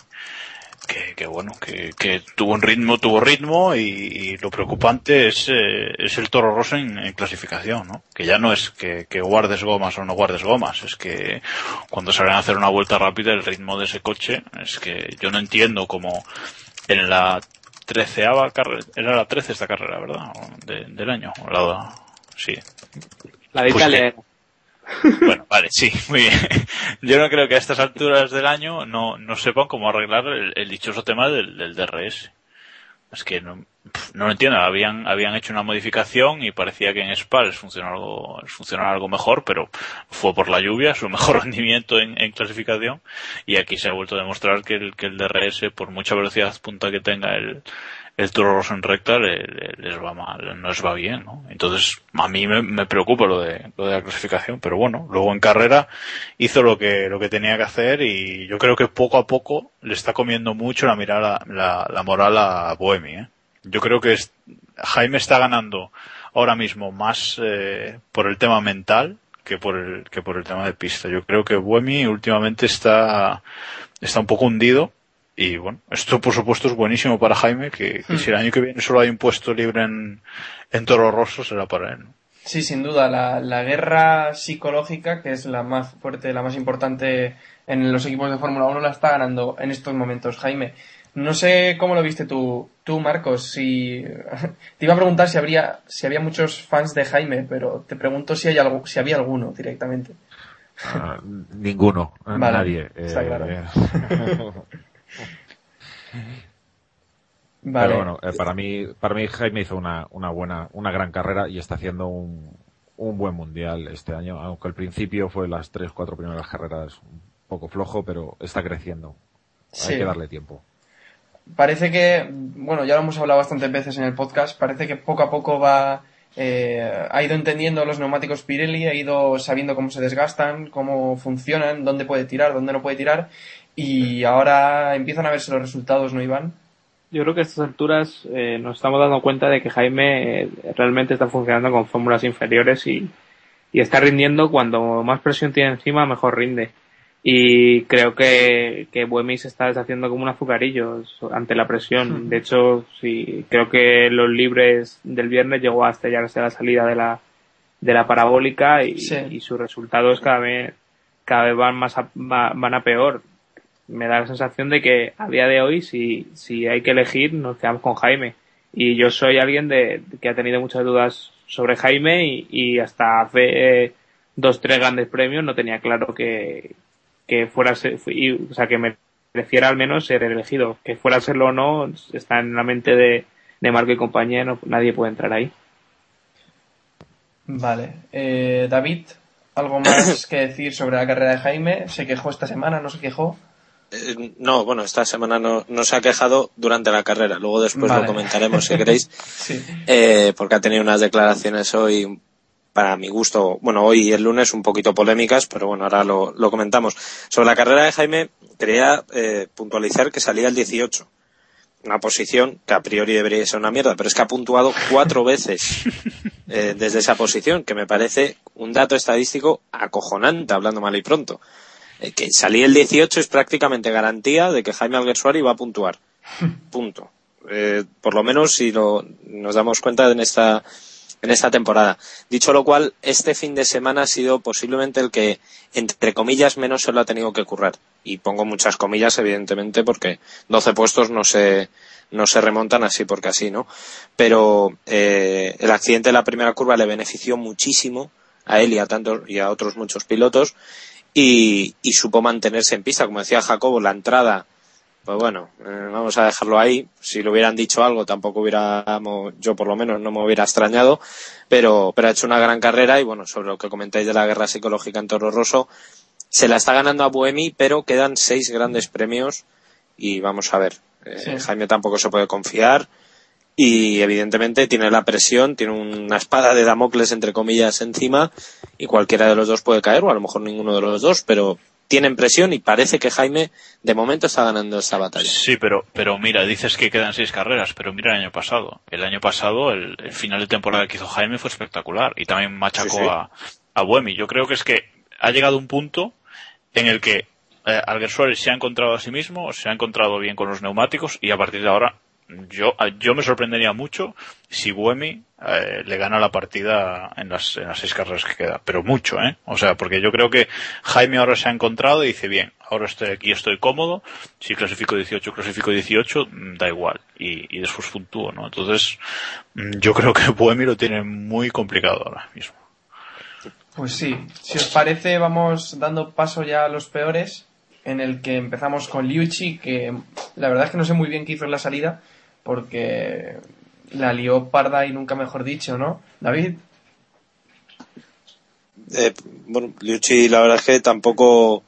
que, que bueno, que, que tuvo un ritmo, tuvo ritmo y, y lo preocupante es, eh, es el Toro Rosso en, en clasificación, ¿no? Que ya no es que, que guardes gomas o no guardes gomas, es que cuando salen a hacer una vuelta rápida el ritmo de ese coche es que yo no entiendo cómo en la treceava carrera, era la trece esta carrera, ¿verdad? De- del año, la, sí, La de Pues Italia. que- Bueno, vale, sí, muy bien. Yo no creo que a estas alturas del año no, no sepan cómo arreglar el, dichoso tema del, DRS. Es que no, no lo entiendo. Habían, habían hecho una modificación y parecía que en Spa les algo, les algo mejor, pero fue por la lluvia, su mejor rendimiento en, en clasificación. Y aquí se ha vuelto a demostrar que el, que el DRS, por mucha velocidad punta que tenga el, el Toro en recta, le- le- les va mal, no les va bien, ¿no? Entonces, a mí me, preocupa lo de, lo de la clasificación, pero bueno, luego en carrera hizo lo que, lo que tenía que hacer y yo creo que poco a poco le está comiendo mucho la mirada, la, moral a Boemi, ¿eh? Yo creo que Jaime está ganando ahora mismo más eh, por el tema mental que por el que por el tema de pista. Yo creo que Buemi últimamente está está un poco hundido y bueno, esto por supuesto es buenísimo para Jaime que, que si el año que viene solo hay un puesto libre en en Toro Rosso será para él. ¿no? Sí, sin duda, la, la guerra psicológica, que es la más fuerte, la más importante en los equipos de Fórmula 1, la está ganando en estos momentos Jaime. No sé cómo lo viste tú, tú Marcos. Si te iba a preguntar si habría, si había muchos fans de Jaime, pero te pregunto si hay algo, si había alguno directamente. Ah, ninguno, Vale, nadie. está eh, claro. Vale. Pero bueno, eh, para mí, para mí Jaime hizo una, una buena, una gran carrera y está haciendo un, un buen mundial este año, aunque al principio fue las tres, cuatro primeras carreras un poco flojo, pero está creciendo. Sí. Hay que darle tiempo. Parece que, bueno, ya lo hemos hablado bastantes veces en el podcast, parece que poco a poco va, eh, ha ido entendiendo los neumáticos Pirelli, ha ido sabiendo cómo se desgastan, cómo funcionan, dónde puede tirar, dónde no puede tirar, y ahora empiezan a verse los resultados, ¿no, Iván? Yo creo que a estas alturas eh, nos estamos dando cuenta de que Jaime eh, realmente está funcionando con fórmulas inferiores y, y está rindiendo cuando más presión tiene encima, mejor rinde. Y creo que, que Buemi se está deshaciendo como un azucarillo ante la presión. De hecho, sí, creo que los libres del viernes llegó a estrellarse a la salida de la, de la parabólica y, Sí. y sus resultados cada vez, cada vez van más a, va- van a peor me da la sensación de que a día de hoy, si, si hay que elegir, nos quedamos con Jaime. Y yo soy alguien de, que ha tenido muchas dudas sobre Jaime y, y hasta hace eh, dos, tres grandes premios no tenía claro que, que fuera y, o sea, que mereciera al menos ser elegido. Que fuera a serlo o no, está en la mente de, de Marco y compañía, no, nadie puede entrar ahí. Vale. Eh, David, ¿algo más que decir sobre la carrera de Jaime? ¿Se quejó esta semana? ¿No se quejó? Eh, no, bueno, esta semana no, no se ha quejado durante la carrera. Luego después Vale. lo comentaremos si queréis. Sí. eh, porque ha tenido unas declaraciones hoy, para mi gusto, bueno, hoy y el lunes un poquito polémicas, pero bueno, ahora lo, lo comentamos. Sobre la carrera de Jaime, quería eh, puntualizar que salía el 18. Una posición que a priori debería ser una mierda, pero es que ha puntuado cuatro veces eh, desde esa posición, que me parece un dato estadístico acojonante, hablando mal y pronto. Eh, que salir el 18 es prácticamente garantía de que Jaime Alguersuari va a puntuar. Punto. Eh, por lo menos si lo, nos damos cuenta en esta, en esta temporada. Dicho lo cual, este fin de semana ha sido posiblemente el que, entre comillas, menos se lo ha tenido que currar. Y pongo muchas comillas, evidentemente, porque 12 puestos no se, no se remontan así porque así, ¿no? Pero eh, el accidente de la primera curva le benefició muchísimo a él y a, tantos, y a otros muchos pilotos y, y supo mantenerse en pista. Como decía Jacobo, la entrada, pues bueno, eh, vamos a dejarlo ahí. Si le hubieran dicho algo, tampoco hubiera, yo por lo menos no me hubiera extrañado, pero, pero ha hecho una gran carrera y bueno, sobre lo que comentáis de la guerra psicológica en Toro Rosso, se la está ganando a Buemi, pero quedan seis grandes premios y vamos a ver. Eh, Sí. Jaime tampoco se puede confiar y evidentemente tiene la presión, tiene una espada de Damocles entre comillas encima y cualquiera de los dos puede caer o a lo mejor ninguno de los dos, pero tienen presión y parece que Jaime de momento está ganando esta batalla. Sí, pero, pero mira, dices que quedan seis carreras, pero mira el año pasado. El año pasado, el, el final de temporada que hizo Jaime fue espectacular y también machacó Sí, sí. a, a Buemi. Yo creo que es que ha llegado un punto en el que eh, Alguersuari se ha encontrado a sí mismo, se ha encontrado bien con los neumáticos y a partir de ahora yo, yo me sorprendería mucho si Buemi eh, le gana la partida en las, en las seis carreras que queda. Pero mucho, ¿eh? O sea, porque yo creo que Jaime ahora se ha encontrado y dice, bien, ahora estoy aquí, estoy cómodo. Si clasifico 18, clasifico 18, mm, da igual. Y, después puntúo, ¿no? Entonces, mm, yo creo que Buemi lo tiene muy complicado ahora mismo. Pues sí, si os parece vamos dando paso ya a los peores, en el que empezamos con Liucci, que la verdad es que no sé muy bien qué hizo en la salida, porque la lió parda y nunca mejor dicho, ¿no? David, Eh, bueno, Liucci, la verdad es que tampoco.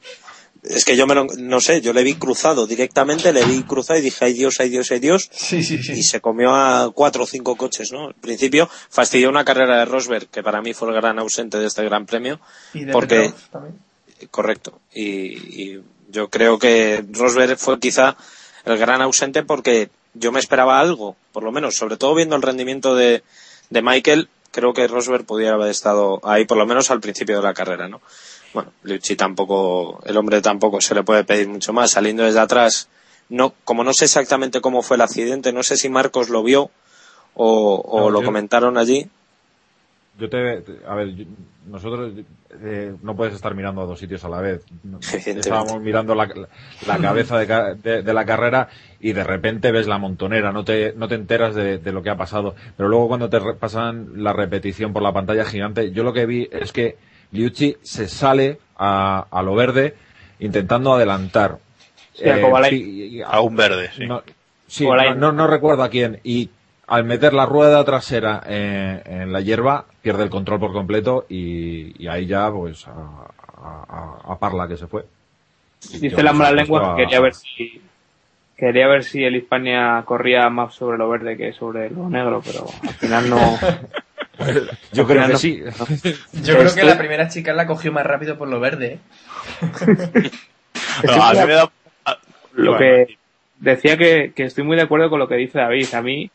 Es que yo me lo, no sé, yo le vi cruzado directamente, le vi cruzado y dije, ay Dios, ay Dios, ay Dios. sí, sí, sí. Y se comió a cuatro o cinco coches, ¿no? Al principio fastidió una carrera de Rosberg, que para mí fue el gran ausente de este gran premio. Y de porque- Petrov también. Correcto. Y, y yo creo que Rosberg fue quizá el gran ausente porque yo me esperaba algo, por lo menos, sobre todo viendo el rendimiento de, de Michael, creo que Rosberg podría haber estado ahí por lo menos al principio de la carrera, ¿no? Bueno, Liucci tampoco, el hombre tampoco se le puede pedir mucho más, saliendo desde atrás, no, como no sé exactamente cómo fue el accidente, no sé si Marcos lo vio o, o No, lo yo- comentaron allí. Yo te, te- a ver, yo- nosotros eh, no puedes estar mirando a dos sitios a la vez. Estábamos mirando la, la cabeza de, de- de la carrera y de repente ves la montonera, no te, no te enteras de, de lo que ha pasado. Pero luego cuando te re- pasan la repetición por la pantalla gigante, yo lo que vi es que Liucci se sale a, a lo verde intentando adelantar. Sí, a sí, A un verde, sí. no, sí, no, no recuerdo a quién. Y al meter la rueda trasera eh, en la hierba, pierde el control por completo y, y ahí ya, pues, a, a- a- a Parla que se fue. Dice la pues, mala lengua que quería ver si quería ver si el Hispania corría más sobre lo verde que sobre lo negro, pero al final no. Yo creo que no- sí. Yo creo que la primera chica la cogió más rápido por lo verde, ¿eh? No, a mí me da- a- Lo bueno, que decía que, que estoy muy de acuerdo con lo que dice David. A mí,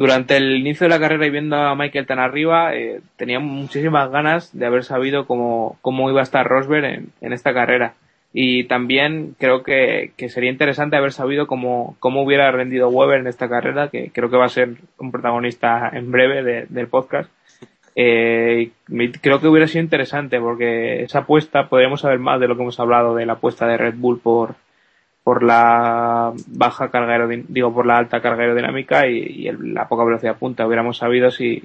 durante el inicio de la carrera y viendo a Michael tan arriba, eh, tenía muchísimas ganas de haber sabido cómo, cómo iba a estar Rosberg en, en esta carrera. Y también creo que, que sería interesante haber sabido cómo, cómo hubiera rendido Weber en esta carrera, que creo que va a ser un protagonista en breve de- del podcast. Eh, creo que hubiera sido interesante porque esa apuesta, podríamos saber más de lo que hemos hablado de la apuesta de Red Bull por, por la baja carga aerodin- digo por la alta carga aerodinámica y, y el- la poca velocidad punta hubiéramos sabido si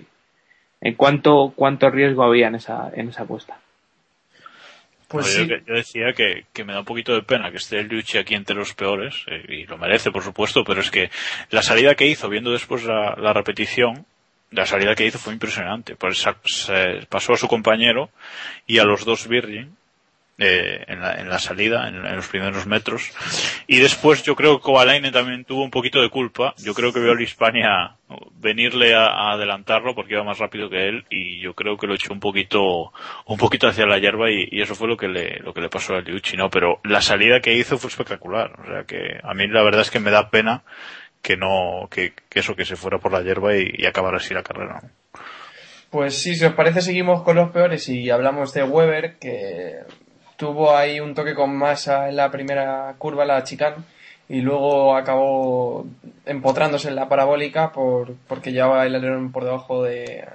en cuánto cuánto riesgo había en esa en esa apuesta Pues Yo- sí. yo, yo decía que, que me da un poquito de pena que esté el Liucci aquí entre los peores, eh, y lo merece, por supuesto, pero es que la salida que hizo, viendo después la, la repetición, la salida que hizo fue impresionante. Pues se pasó a su compañero y a los dos Virgin eh, en, la, en la salida, en, en los primeros metros. Y después yo creo que Kovalainen también tuvo un poquito de culpa. Yo creo que vio al Hispania venirle a, a adelantarlo porque iba más rápido que él y yo creo que lo echó un poquito, un poquito hacia la hierba y, eso fue lo que le, lo que le pasó a Liucci, ¿no? Pero la salida que hizo fue espectacular. O sea que a mí la verdad es que me da pena que no, que, eso, que se fuera por la hierba y, y acabara así la carrera. Pues sí, si os parece, seguimos con los peores y hablamos de Weber, que tuvo ahí un toque con masa en la primera curva, la chicane, y luego acabó empotrándose en la parabólica por, porque llevaba el alerón por debajo de,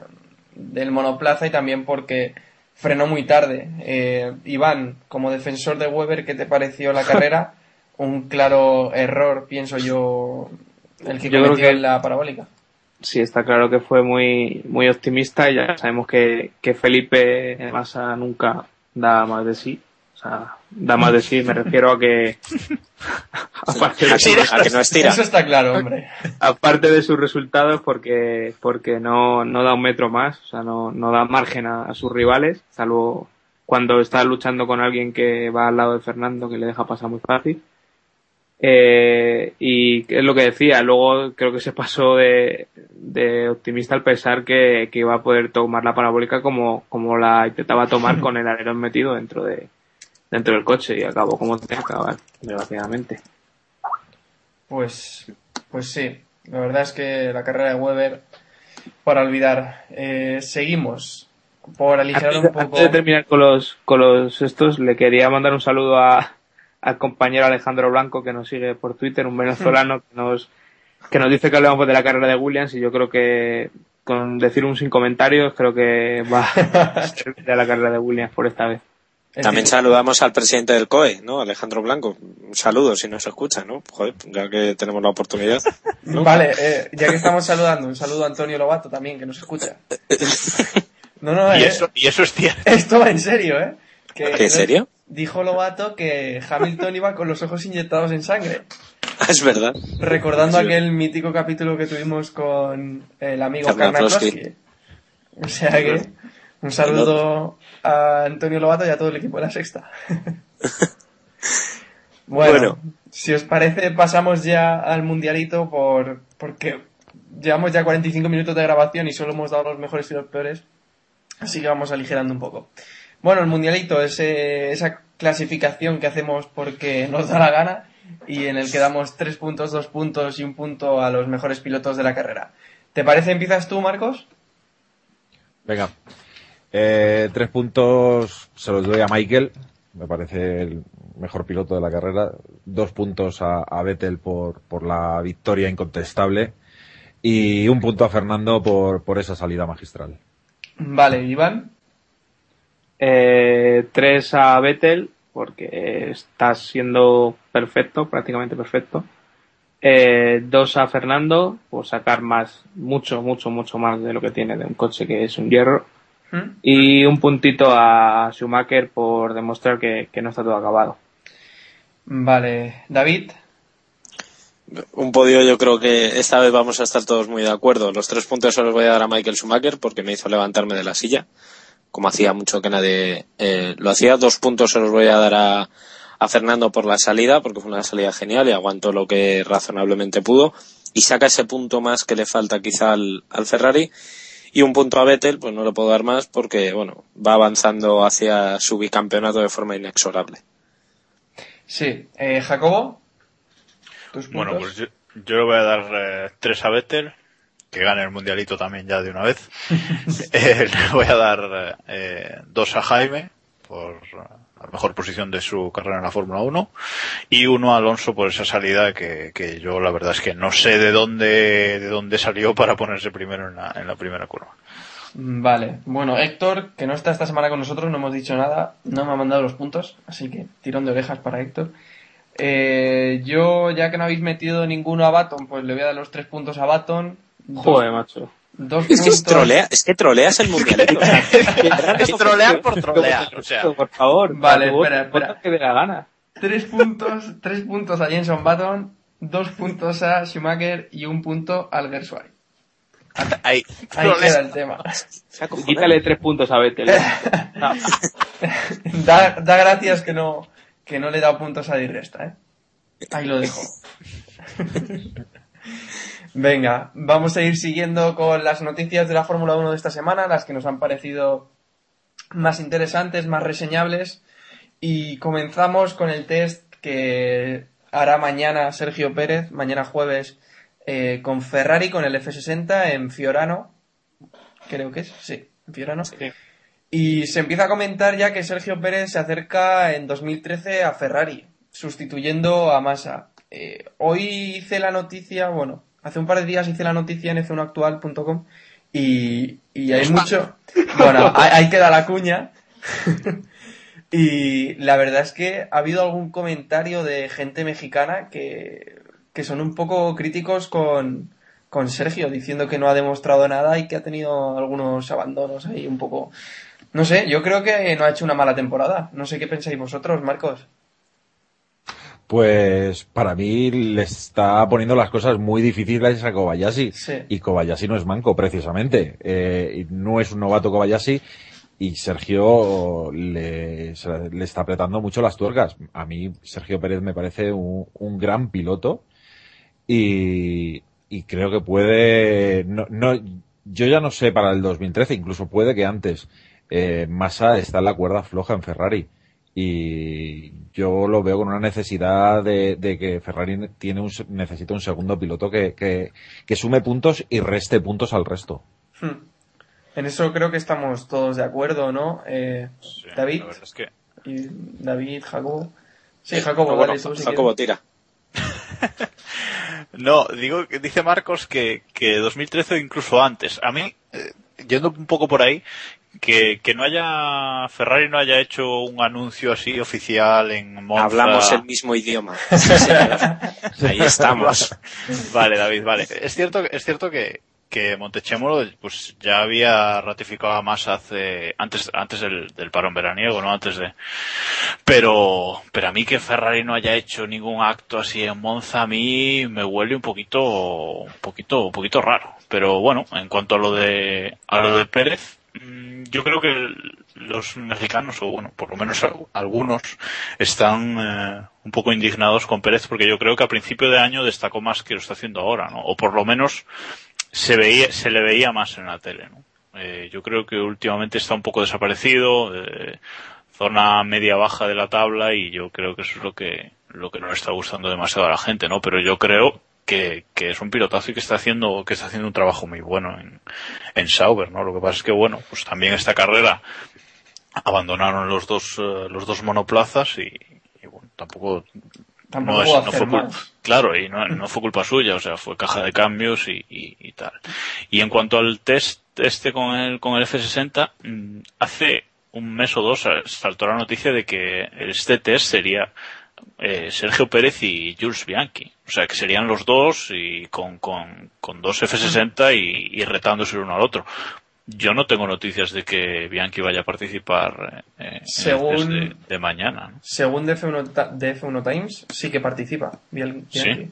del monoplaza y también porque frenó muy tarde. Eh, Iván, como defensor de Weber, ¿qué te pareció la carrera? Un claro error, pienso yo, el que Yo cometió que- en la parabólica. sí está claro que fue muy muy optimista y ya sabemos que, que Felipe Massa nunca da más de sí o sea da más de sí me refiero a que aparte de, A que, a que no estira. Eso está claro, hombre. aparte de sus resultados porque porque no, no da un metro más o sea no, no da margen a, a sus rivales salvo cuando está luchando con alguien que va al lado de Fernando que le deja pasar muy fácil eh, y es lo que decía, luego creo que se pasó de, de optimista al pensar que, que iba a poder tomar la parabólica como, como la intentaba tomar con el alerón metido dentro de dentro del coche y acabó como tenía que acabar, desgraciadamente. Pues, pues sí, la verdad es que la carrera de Weber, para olvidar. Eh, seguimos. Por aligerar Antes, un poco. antes de terminar con los, con los estos, le quería mandar un saludo a, al compañero Alejandro Blanco que nos sigue por Twitter, un venezolano que nos, que nos dice que hablamos de la carrera de Williams y yo creo que con decir un sin comentarios creo que va a servir a la carrera de Williams por esta vez. También saludamos al presidente del COE, ¿no? Alejandro Blanco. Un saludo si nos escucha, ¿no? Joder, ya que tenemos la oportunidad. Vale, eh, ya que estamos saludando, un saludo a Antonio Lobato también, que nos escucha. No, no, Y eh, eso, y eso es cierto. esto va en serio, ¿eh? Que ¿En serio? Dijo Lobato que Hamilton iba con los ojos inyectados en sangre. Es verdad. Recordando Sí. aquel mítico capítulo que tuvimos con el amigo. Karnakowski. O sea que un saludo a Antonio Lobato y a todo el equipo de la sexta. bueno, Bueno. si os parece pasamos ya al mundialito por porque llevamos ya 45 minutos de grabación y solo hemos dado los mejores y los peores. Así que vamos aligerando un poco. Bueno, el mundialito es eh, esa clasificación que hacemos porque nos da la gana y en el que damos tres puntos, dos puntos y un punto a los mejores pilotos de la carrera. ¿Te parece empiezas tú, Marcos? Venga. Eh, tres puntos se los doy a Michael. Me parece el mejor piloto de la carrera. Dos puntos a, Vettel por, la victoria incontestable. Y un punto a Fernando por, por esa salida magistral. Vale, Iván. Eh, tres a Vettel, porque está siendo perfecto, prácticamente perfecto. Eh, dos a Fernando, por sacar más, mucho, mucho, mucho más de lo que tiene de un coche que es un hierro. ¿Mm? Y un puntito a Schumacher por demostrar que, que no está todo acabado. Vale, David. Un podio yo creo que esta vez vamos a estar todos muy de acuerdo. Los tres puntos se los voy a dar a Michael Schumacher porque me hizo levantarme de la silla, como hacía mucho que nadie eh, lo hacía. Dos puntos se los voy a dar a, a Fernando por la salida, porque fue una salida genial y aguantó lo que razonablemente pudo. Y saca ese punto más que le falta quizá al, al Ferrari. Y un punto a Vettel, pues no le puedo dar más porque, bueno, va avanzando hacia su bicampeonato de forma inexorable. Sí, eh, Jacobo. ¿Tus Bueno, pues yo, yo le voy a dar eh, tres a Vettel, que gane el mundialito también ya de una vez. Eh, le voy a dar eh, dos a Jaime, por la mejor posición de su carrera en la Fórmula 1, y uno a Alonso por esa salida que, que yo la verdad es que no sé de dónde, de dónde salió para ponerse primero en la, en la primera curva. Vale, bueno, Héctor, que no está esta semana con nosotros, no hemos dicho nada, no me ha mandado los puntos, así que tirón de orejas para Héctor. Eh, yo, ya que no habéis metido ninguno a Baton, pues le voy a dar los tres puntos a Baton. Dos, Joder, macho. Dos Es que es, trolea, es que troleas el mundialito. Es trolear por trolear, o sea. Por favor. Vale, vota espera, espera. que dé la gana. Tres puntos, tres puntos a Jenson Button, dos puntos a Schumacher y un punto al Gersuari. Ahí, Ahí queda el tema. Quítale tres puntos a Vettel. No. Da, da gracias que no, que no le he dado puntos a Di Resta, ¿eh? Ahí lo dejo. Venga, vamos a ir siguiendo con las noticias de la Fórmula 1 de esta semana, las que nos han parecido más interesantes, más reseñables. Y comenzamos con el test que hará mañana Sergio Pérez, mañana jueves, eh, con Ferrari, con el F60 en Fiorano. Creo que es, sí, en Fiorano. Y se empieza a comentar ya que Sergio Pérez se acerca en 2013 a Ferrari, sustituyendo a Massa. Eh, hoy hice la noticia, bueno, hace un par de días hice la noticia en f1actual.com y, y hay mucho... Bueno, ahí, queda la cuña. y la verdad es que ha habido algún comentario de gente mexicana que, que son un poco críticos con, con Sergio, diciendo que no ha demostrado nada y que ha tenido algunos abandonos ahí un poco... No sé, yo creo que no ha hecho una mala temporada. No sé qué pensáis vosotros, Marcos. Pues para mí le está poniendo las cosas muy difíciles a Kobayashi. Sí. Y Kobayashi no es manco, precisamente. Eh, no es un novato Kobayashi. Y Sergio le, le está apretando mucho las tuercas. A mí Sergio Pérez me parece un, un gran piloto. Y, y creo que puede... No, no, yo ya no sé para el 2013, incluso puede que antes. Eh, Massa está en la cuerda floja en Ferrari y yo lo veo con una necesidad de, de que Ferrari tiene un, necesita un segundo piloto que, que, que sume puntos y reste puntos al resto. Hmm. En eso creo que estamos todos de acuerdo, ¿no? Eh, Sí, David es que y David, Jacobo. Sí, Jacobo, Bueno, dale tú si Jacobo, quieres. tira. No, digo, que dice Marcos que, que 2013 o incluso antes. A mí, eh, yendo un poco por ahí, que, que no haya, Ferrari no haya hecho un anuncio así oficial en Monza. Hablamos el mismo idioma. Sí. Ahí estamos. Vale, David, vale. Es cierto, es cierto que, que Montechemolo pues ya había ratificado a Massa hace antes antes del, del parón veraniego, no antes de pero pero a mí que Ferrari no haya hecho ningún acto así en Monza a mí me huele un poquito un poquito un poquito raro, pero bueno, en cuanto a lo de a lo de Pérez yo creo que los mexicanos, o bueno, por lo menos al- algunos, están eh, un poco indignados con Pérez porque yo creo que a principio de año destacó más que lo está haciendo ahora, ¿no? O por lo menos se veía, se le veía más en la tele, ¿no? Eh, yo creo que últimamente está un poco desaparecido, eh, zona media baja de la tabla y yo creo que eso es lo que, lo que no le está gustando demasiado a la gente, ¿no? Pero yo creo que, que es un pilotazo y que está haciendo, que está haciendo un trabajo muy bueno en, en Sauber, ¿no? Lo que pasa es que bueno, pues también esta carrera abandonaron los dos, eh, los dos monoplazas y, y bueno, tampoco Tampoco no, es- puedo no hacer fue culpa, claro, y no, no fue culpa suya, o sea, fue caja de cambios y, y, y tal. Y en cuanto al test este con el, con el F60, mm, hace un mes o dos saltó la noticia de que este test sería eh, Sergio Pérez y Jules Bianchi. O sea, que serían los dos y con, con, con dos F60 y, y retándose el uno al otro. Yo no tengo noticias de que Bianchi vaya a participar eh, Según- de, de mañana. ¿no? Según DF1, Ta- DF1 Times, sí que participa. Sí.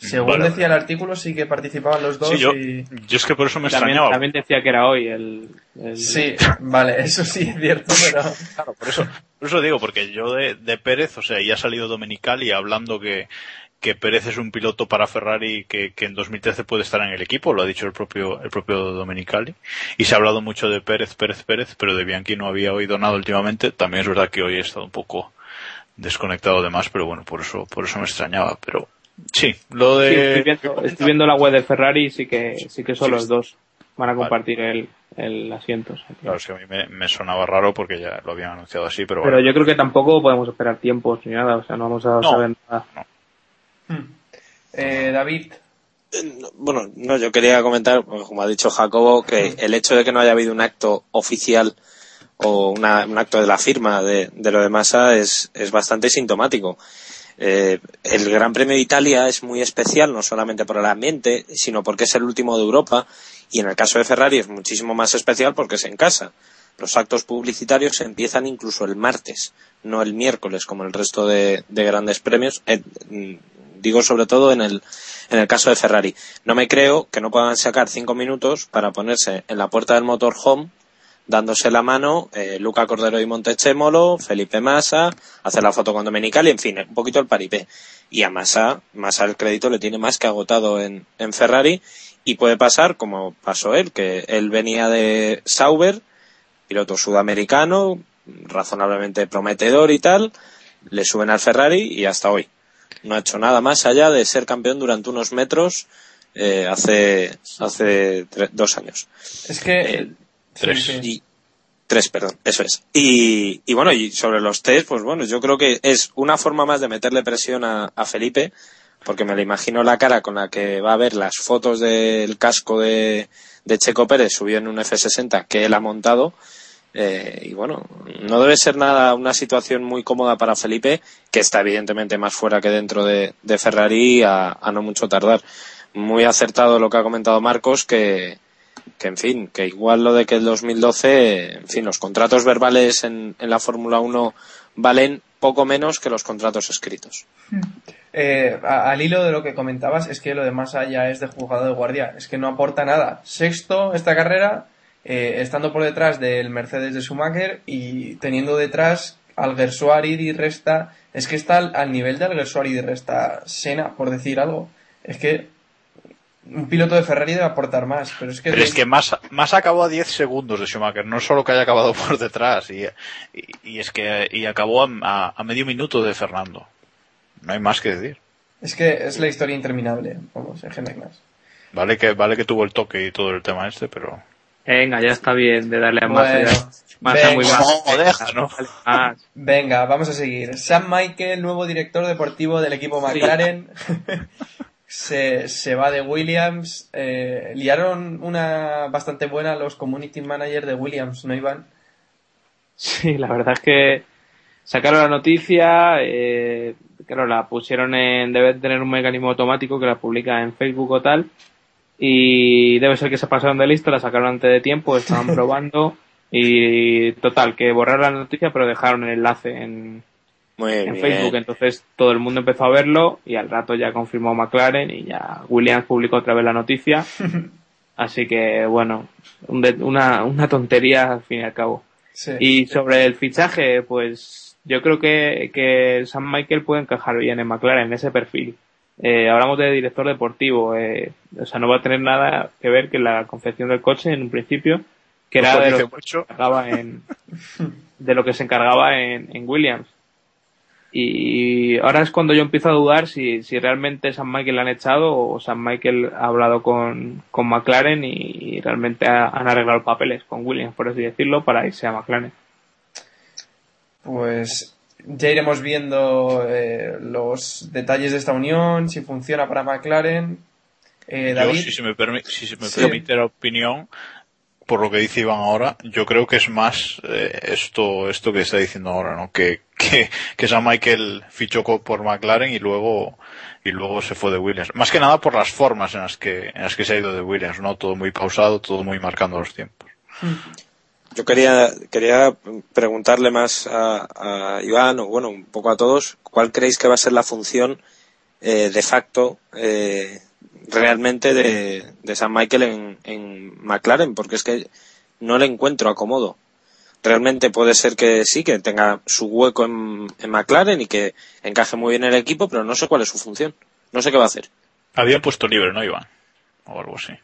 Según Vale. decía el artículo, sí que participaban los dos Sí, yo, y... yo es que por eso me También, extrañaba. también decía que era hoy el, el- Sí, vale, eso sí es cierto, pero... Claro, por eso, por eso digo, porque yo de, de Pérez, o sea, ya ha salido Domenicali hablando que, que Pérez es un piloto para Ferrari que, que en 2013 puede estar en el equipo, lo ha dicho el propio, el propio Domenicali. Y se ha hablado mucho de Pérez, Pérez, Pérez, pero de Bianchi no había oído nada últimamente. También es verdad que hoy he estado un poco desconectado de más, pero bueno, por eso, por eso me extrañaba. Pero sí, lo Sí, de... estoy, viendo, estoy viendo la web de Ferrari y sí que, sí que son Sí. los dos. Van a Vale. compartir el, el asiento. Claro, es que a mí me, me sonaba raro porque ya lo habían anunciado así, pero, Pero yo creo que tampoco podemos esperar tiempos ni nada, o sea, no vamos a No. saber nada. Eh, David, Bueno, no, yo quería comentar, como ha dicho Jacobo, que el hecho de que no haya habido un acto oficial o una- un acto de la firma de, de lo de Massa es, es bastante sintomático. Eh, el Gran Premio de Italia es muy especial, no solamente por el ambiente, sino porque es el último de Europa y en el caso de Ferrari es muchísimo más especial porque es en casa. Los actos publicitarios empiezan incluso el martes, no el miércoles como el resto de, de grandes premios. Mm, digo sobre todo en el, en el caso de Ferrari. No me creo que no puedan sacar cinco minutos para ponerse en la puerta del motorhome dándose la mano eh, Luca Cordero y Montechemolo, Felipe Massa, hacer la foto con Domenicali, en fin, un poquito el paripé. Y a Massa, Massa el crédito le tiene más que agotado en, en Ferrari y puede pasar como pasó él, que él venía de Sauber, piloto sudamericano, razonablemente prometedor y tal, le suben al Ferrari y hasta hoy. No ha hecho nada más allá de ser campeón durante unos metros eh, hace, hace dos años. es que... Eh, tres. sí. Y, tres, perdón, eso es. Y, y bueno, y sobre los test, pues bueno, yo creo que es una forma más de meterle presión a, a Felipe, porque me lo imagino la cara con la que va a ver las fotos del casco de, de Checo Pérez subido en un F60 que él ha montado. Eh, y bueno, no debe ser nada una situación muy cómoda para Felipe, que está evidentemente más fuera que dentro de, de Ferrari a, a no mucho tardar. Muy acertado lo que ha comentado Marcos, que, que en fin, que igual lo de que el 2012, en fin, los contratos verbales en, en la Fórmula 1 valen poco menos que los contratos escritos. Eh, a- al hilo de lo que comentabas, es que lo de Massa ya es de juzgado de guardia. Es que no aporta nada. Sexto esta carrera, eh, estando por detrás del Mercedes de Schumacher y teniendo detrás al Gersuari y Resta. Es que está al, nivel del Gersuari y Resta Sena, por decir algo. Es que un piloto de Ferrari debe aportar más. Pero es que, Pero es que más, más acabó a 10 segundos de Schumacher, no solo que haya acabado por detrás, y, y, y es que y acabó a, a- a medio minuto de Fernando. No hay más que decir. es que es la historia interminable. Vamos, en general. Vale que, vale que tuvo el toque y todo el tema este, pero... Venga, ya está bien de darle a Massa. Bueno, ya. Massa muy. No, deja, ¿no? Venga, vamos a seguir. Sam Michael, nuevo director deportivo del equipo McLaren, se, se va de Williams. Eh, liaron una bastante buena los community managers de Williams, ¿no, Iván? Sí, la verdad es que sacaron la noticia, eh, claro, la pusieron en, debe tener un mecanismo automático que la publica en Facebook o tal, y debe ser que se pasaron de listo, la sacaron antes de tiempo, estaban probando y total, que borraron la noticia pero dejaron el enlace en, Muy en bien. Facebook, entonces todo el mundo empezó a verlo y al rato ya confirmó McLaren y ya Williams publicó otra vez la noticia. Así que bueno, un de- una, una tontería al fin y al cabo. Sí. Y sobre el fichaje, pues yo creo que, que Sam Michael puede encajar bien en McLaren, en ese perfil. Eh, hablamos de director deportivo, eh, o sea, no va a tener nada que ver que la confección del coche en un principio, que era de lo que se encargaba en, de lo que se encargaba en, en Williams. Y ahora es cuando yo empiezo a dudar si, si realmente Sam Michael le han echado o Sam Michael ha hablado con, con McLaren y, y realmente ha- han arreglado papeles con Williams, por así decirlo, para irse a McLaren. Pues ya iremos viendo eh, los detalles de esta unión, si funciona para McLaren. Eh, Yo, David, si se me, permi- si se me Sí. permite la opinión, por lo que dice Iván ahora, yo creo que es más eh, esto esto que está diciendo ahora, ¿no? Que, que, que Sam Michael fichó por McLaren y luego y luego se fue de Williams. Más que nada por las formas en las que en las que se ha ido de Williams, ¿no? Todo muy pausado, todo muy marcando los tiempos. Yo quería, quería preguntarle más a, a Iván, o bueno, un poco a todos, ¿cuál creéis que va a ser la función eh, de facto eh, realmente de, de San Michael en, en McLaren? Porque es que no le encuentro acomodo. Realmente puede ser que sí, que tenga su hueco en, en McLaren y que encaje muy bien en el equipo, pero no sé cuál es su función. No sé qué va a hacer. Había un puesto libre, ¿no, Iván? O algo así.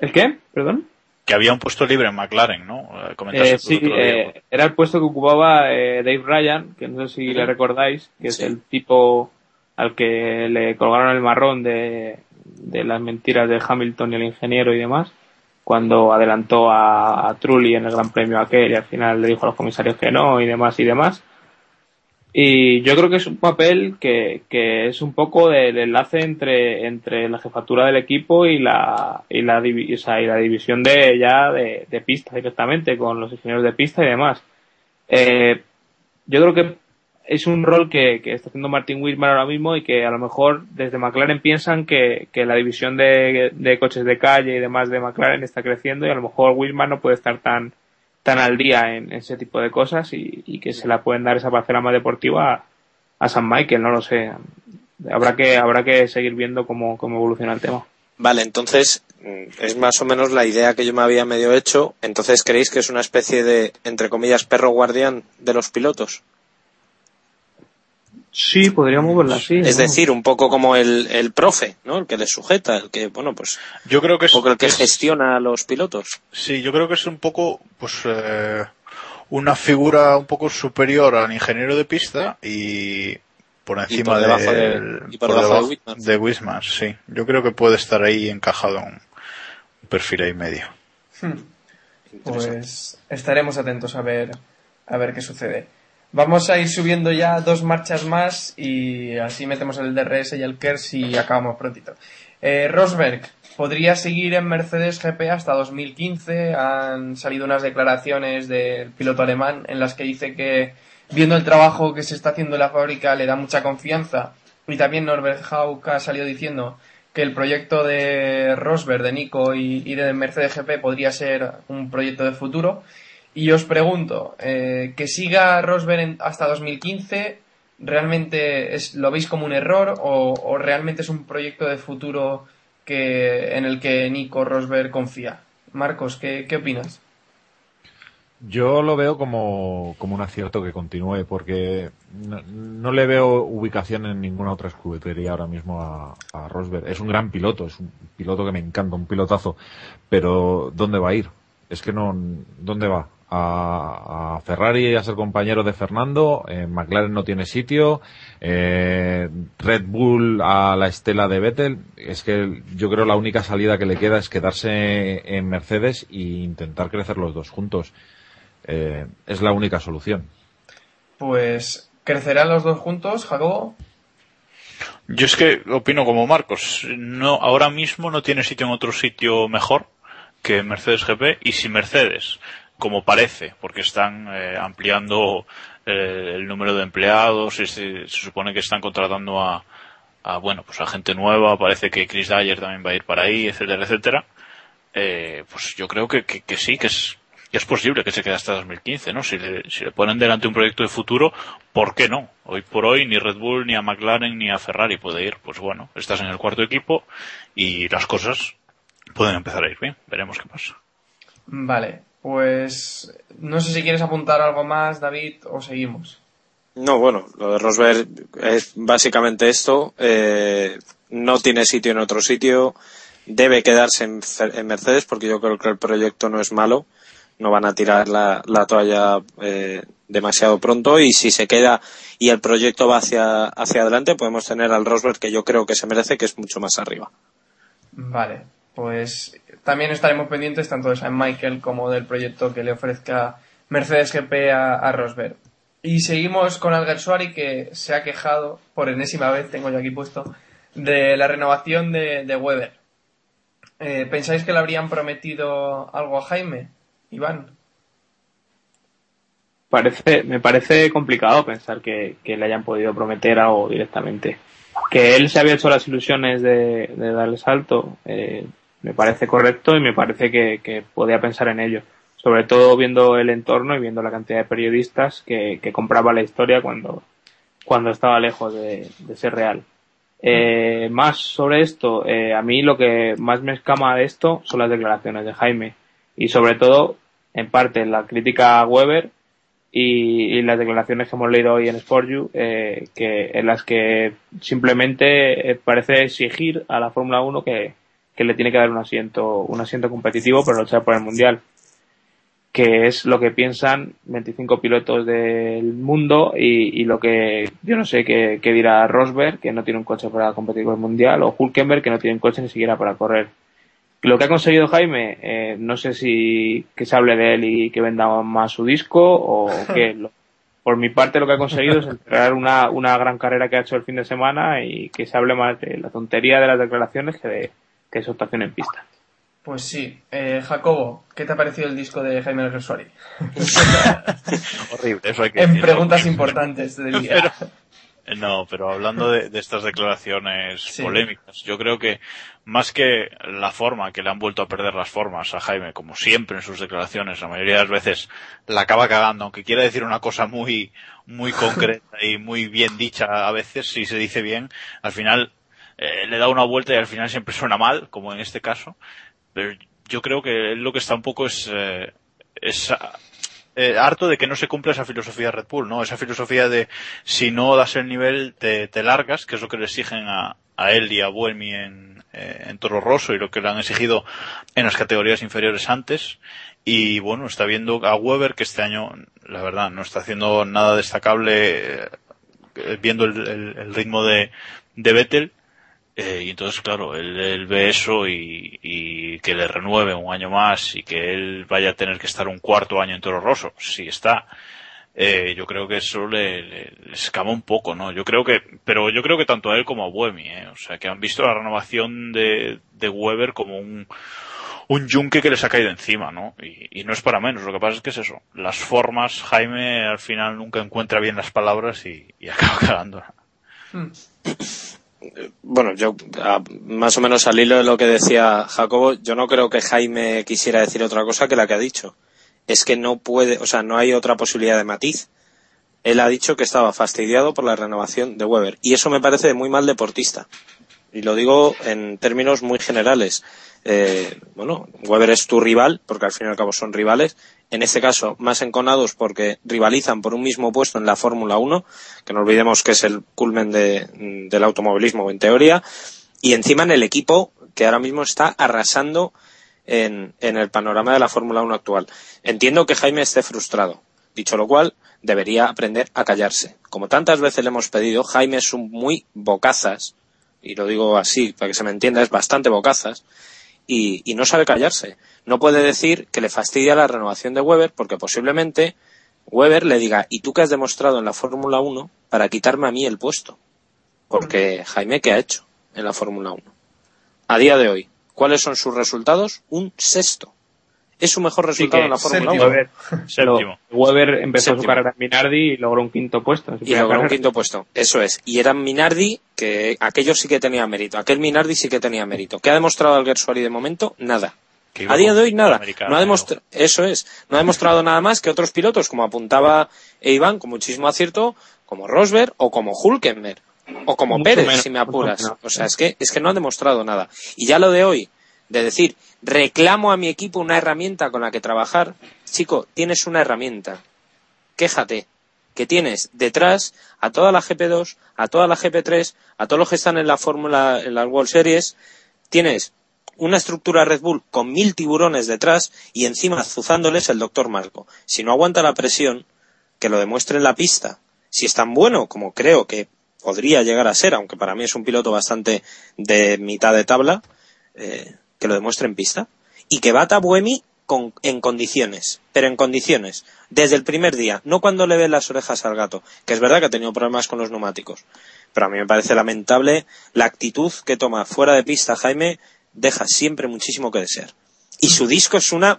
¿El qué? ¿Perdón? Que había un puesto libre en McLaren, ¿no? Eh, comentaste Eh, sí, el otro día. eh, era el puesto que ocupaba eh, Dave Ryan, que no sé si le recordáis, que Sí. es el tipo al que le colgaron el marrón de, de las mentiras de Hamilton y el ingeniero y demás, cuando adelantó a, Trulli en el Gran Premio aquel y al final le dijo a los comisarios que no y demás y demás. Y yo creo que es un papel que, que es un poco del enlace entre, entre la jefatura del equipo y la, y la, o sea, y la división de ya de, de pista directamente con los ingenieros de pista y demás. Eh, yo creo que es un rol que, que está haciendo Martin Whitman ahora mismo y que a lo mejor desde McLaren piensan que, la división de, coches de calle y demás de McLaren está creciendo y a lo mejor Whitman no puede estar tan, tan al día en ese tipo de cosas y, que se la pueden dar esa parcela más deportiva a, a San Michael, no lo sé. Habrá que, habrá que seguir viendo cómo, cómo evoluciona el tema. Vale, entonces mm, es más o menos la idea que yo me había medio hecho. Entonces, ¿creéis que es una especie de, entre comillas, perro guardián de los pilotos? Sí, podríamos verla así. Es ¿no? decir, un poco como el, el profe, ¿no? El que les sujeta, el que, bueno, pues, Yo creo que es, un poco el que es- gestiona a los pilotos. Sí, yo creo que es un poco, pues, eh, una figura un poco superior al ingeniero de pista y por encima por debajo de- del- y por debajo de Whitman. de Whitman, sí. Yo creo que puede estar ahí encajado en un perfil ahí medio. Interesante. pues estaremos atentos a ver, a ver qué sucede. Vamos a ir subiendo ya dos marchas más y así metemos el DRS y el KERS y acabamos prontito. Eh, Rosberg podría seguir en Mercedes GP hasta 2015. Han salido unas declaraciones del piloto alemán en las que dice que viendo el trabajo que se está haciendo en la fábrica le da mucha confianza. Y también Norbert Haug ha salido diciendo que el proyecto de Rosberg, de Nico y, y de Mercedes GP podría ser un proyecto de futuro. Y os pregunto, eh, que siga Rosberg en- hasta 2015, ¿realmente es, lo veis como un error o, realmente es un proyecto de futuro que, en el que Nico Rosberg confía? Marcos, ¿qué, qué opinas? Yo lo veo como, como un acierto que continúe, porque no, no le veo ubicación en ninguna otra escudería ahora mismo a, a Rosberg. Es un gran piloto, es un piloto que me encanta, un pilotazo, pero ¿dónde va a ir? Es que no, ¿dónde va? A, a Ferrari a ser compañero de Fernando, eh, McLaren no tiene sitio, eh, Red Bull a la estela de Vettel, es que yo creo la única salida que le queda es quedarse en Mercedes e intentar crecer los dos juntos. Eh, es la única solución. Pues, ¿crecerán los dos juntos, Jacobo? Yo es que opino como Marcos. No, ahora mismo no tiene sitio en otro sitio mejor que Mercedes GP y si Mercedes, como parece, porque están eh, ampliando eh, el número de empleados y se, se supone que están contratando a, a, bueno, pues a gente nueva, parece que Chris Dyer también va a ir para ahí, etcétera, etcétera, eh, pues yo creo que, que, sí, que es, que es posible que se quede hasta 2015, ¿no? Si le, si le ponen delante un proyecto de futuro, ¿por qué no? Hoy por hoy ni Red Bull, ni a McLaren, ni a Ferrari puede ir. Pues bueno, estás en el cuarto equipo y las cosas pueden empezar a ir bien. Veremos qué pasa. Vale, pues no sé si quieres apuntar algo más, David, o seguimos. No, bueno, lo de Rosberg es básicamente esto. Eh, no tiene sitio en otro sitio. Debe quedarse en, Mercedes porque yo creo que el proyecto no es malo. No van a tirar la, la toalla eh, demasiado pronto y si se queda y el proyecto va hacia, hacia adelante podemos tener al Rosberg que yo creo que se merece que es mucho más arriba. Vale, pues también estaremos pendientes tanto de San Michael como del proyecto que le ofrezca Mercedes GP a, a Rosberg. Y seguimos con Alguersuari que se ha quejado, por enésima vez, tengo yo aquí puesto, de la renovación de, Weber. Eh, ¿Pensáis que le habrían prometido algo a Jaime? Iván. Parece, me parece complicado pensar que, le hayan podido prometer algo directamente. Que él se había hecho las ilusiones de, de dar el salto, eh, me parece correcto y me parece que, que podía pensar en ello. Sobre todo viendo el entorno y viendo la cantidad de periodistas que, que compraba la historia cuando, cuando estaba lejos de, de ser real. Eh, más sobre esto, eh, a mí lo que más me escama de esto son las declaraciones de Jaime y sobre todo, en parte, la crítica a Weber y, y las declaraciones que hemos leído hoy en SportU, eh, que, en las que simplemente eh, parece exigir a la Fórmula 1 que, que le tiene que dar un asiento, un asiento competitivo para luchar por el Mundial que es lo que piensan 25 pilotos del mundo y, y lo que yo no sé qué, qué dirá Rosberg, que no tiene un coche para competir con el mundial, o Hulkenberg, que no tiene un coche ni siquiera para correr. Lo que ha conseguido Jaime, eh, no sé si que se hable de él y que venda más su disco o que lo- por mi parte lo que ha conseguido es entregar una, una gran carrera que ha hecho el fin de semana y que se hable más de la tontería de las declaraciones que de, que su actuación en pista. Pues sí. Eh, Jacobo, ¿qué te ha parecido el disco de Jaime Alguersuari? Horrible, eso hay que En decirlo. preguntas importantes del día. Pero- Eh, No, pero hablando de, de estas declaraciones Sí. polémicas, yo creo que más que la forma, que le han vuelto a perder las formas a Jaime, como siempre en sus declaraciones, la mayoría de las veces la acaba cagando, aunque quiera decir una cosa muy, muy concreta y muy bien dicha a veces, si se dice bien, al final eh, le da una vuelta y al final siempre suena mal, como en este caso. Pero yo creo que él lo que está un poco es, eh, es eh, harto de que no se cumpla esa filosofía Red Bull, ¿no? Esa filosofía de si no das el nivel te, te largas, que es lo que le exigen a, a él y a Buemi en, Toro Rosso y lo que le han exigido en las categorías inferiores antes. Y bueno, está viendo a Weber que este año, la verdad, no está haciendo nada destacable, viendo el, el- el ritmo de, de Vettel. Eh, y entonces, claro, él, ve eso y, que le renueve un año más y que él vaya a tener que estar un cuarto año en Toro Rosso, si está. Eh, yo creo que eso le, le- escama un poco, ¿no? Yo creo que, pero yo creo que tanto a él como a Buemi, ¿eh? O sea, que han visto la renovación de, de Weber como un, un yunque que les ha caído encima, ¿no? Y, no es para menos, lo que pasa es que es eso. Las formas, Jaime al final nunca encuentra bien las palabras y, acaba cagándola. Bueno, yo más o menos al hilo de lo que decía Jacobo, yo no creo que Jaime quisiera decir otra cosa que la que ha dicho. Es que no puede, o sea, no hay otra posibilidad de matiz. Él ha dicho que estaba fastidiado por la renovación de Weber y eso me parece muy mal deportista. Y lo digo en términos muy generales. Eh, bueno, Weber es tu rival, porque al fin y al cabo son rivales. En este caso, más enconados porque rivalizan por un mismo puesto en la Fórmula 1, que no olvidemos que es el culmen de- del automovilismo en teoría. Y encima en el equipo que ahora mismo está arrasando en, en el panorama de la Fórmula 1 actual. Entiendo que Jaime esté frustrado. Dicho lo cual, debería aprender a callarse. Como tantas veces le hemos pedido, Jaime es un muy bocazas, y lo digo así para que se me entienda, es bastante bocazas, y, no sabe callarse. No puede decir que le fastidia la renovación de Weber porque posiblemente Weber le diga, ¿y tú qué has demostrado en la Fórmula 1 para quitarme a mí el puesto? Porque Jaime, ¿qué ha hecho en la Fórmula 1? A día de hoy, ¿cuáles son sus resultados? Un sexto. Es su mejor resultado que en la Fórmula séptimo. 1. Weber, Séptimo. Weber empezó su Séptimo. carrera en Minardi y logró un quinto puesto. su Y logró un quinto puesto. Eso es. Y era Minardi, que aquello sí que tenía mérito. Aquel Minardi sí que tenía mérito. ¿Qué ha demostrado Alguersuari de momento? Nada. A día de hoy nada. No ha demostrado, eso es. No ha demostrado nada más que otros pilotos, como apuntaba Iván, con muchísimo acierto, como Rosberg o como Hulkenberg. O como Mucho Pérez, menos, si me apuras. O sea, es que, es que no ha demostrado nada. Y ya lo de hoy, de decir, reclamo a mi equipo una herramienta con la que trabajar, chico, tienes una herramienta. Quéjate que tienes detrás a toda la GP2, a toda la GP3, a todos los que están en la Fórmula, en las World Series, tienes una estructura Red Bull con mil tiburones detrás y encima azuzándoles el doctor Marco. Si no aguanta la presión, que lo demuestre en la pista. Si es tan bueno como creo que podría llegar a ser, aunque para mí es un piloto bastante de mitad de tabla, eh, que lo demuestre en pista. Y que bata a Buemi con- en condiciones, pero en condiciones, desde el primer día, no cuando le ve las orejas al gato, que es verdad que ha tenido problemas con los neumáticos. Pero a mí me parece lamentable la actitud que toma fuera de pista Jaime, deja siempre muchísimo que desear. Y su disco es una...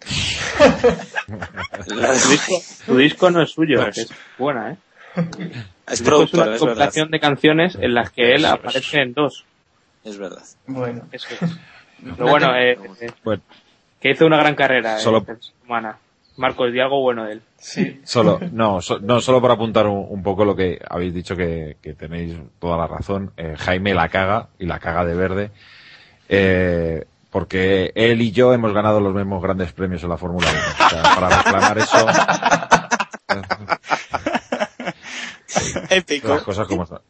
Tu disco, no es suyo, Pues- es buena, ¿eh? es es una es compilación de canciones en las que él aparece en dos. Es verdad. Bueno. Eso es. Pero bueno, eh, eh, Bueno, que hizo una gran carrera Solo- eh, humana. Marcos, di algo bueno de él. Sí. Solo, no, so- no, solo para apuntar un, un poco lo que habéis dicho que, que tenéis toda la razón. Eh, Jaime la caga y la caga de verde. Eh, porque él y yo hemos ganado los mismos grandes premios en la Fórmula 1. O sea, para reclamar eso. Épico. las cosas como están.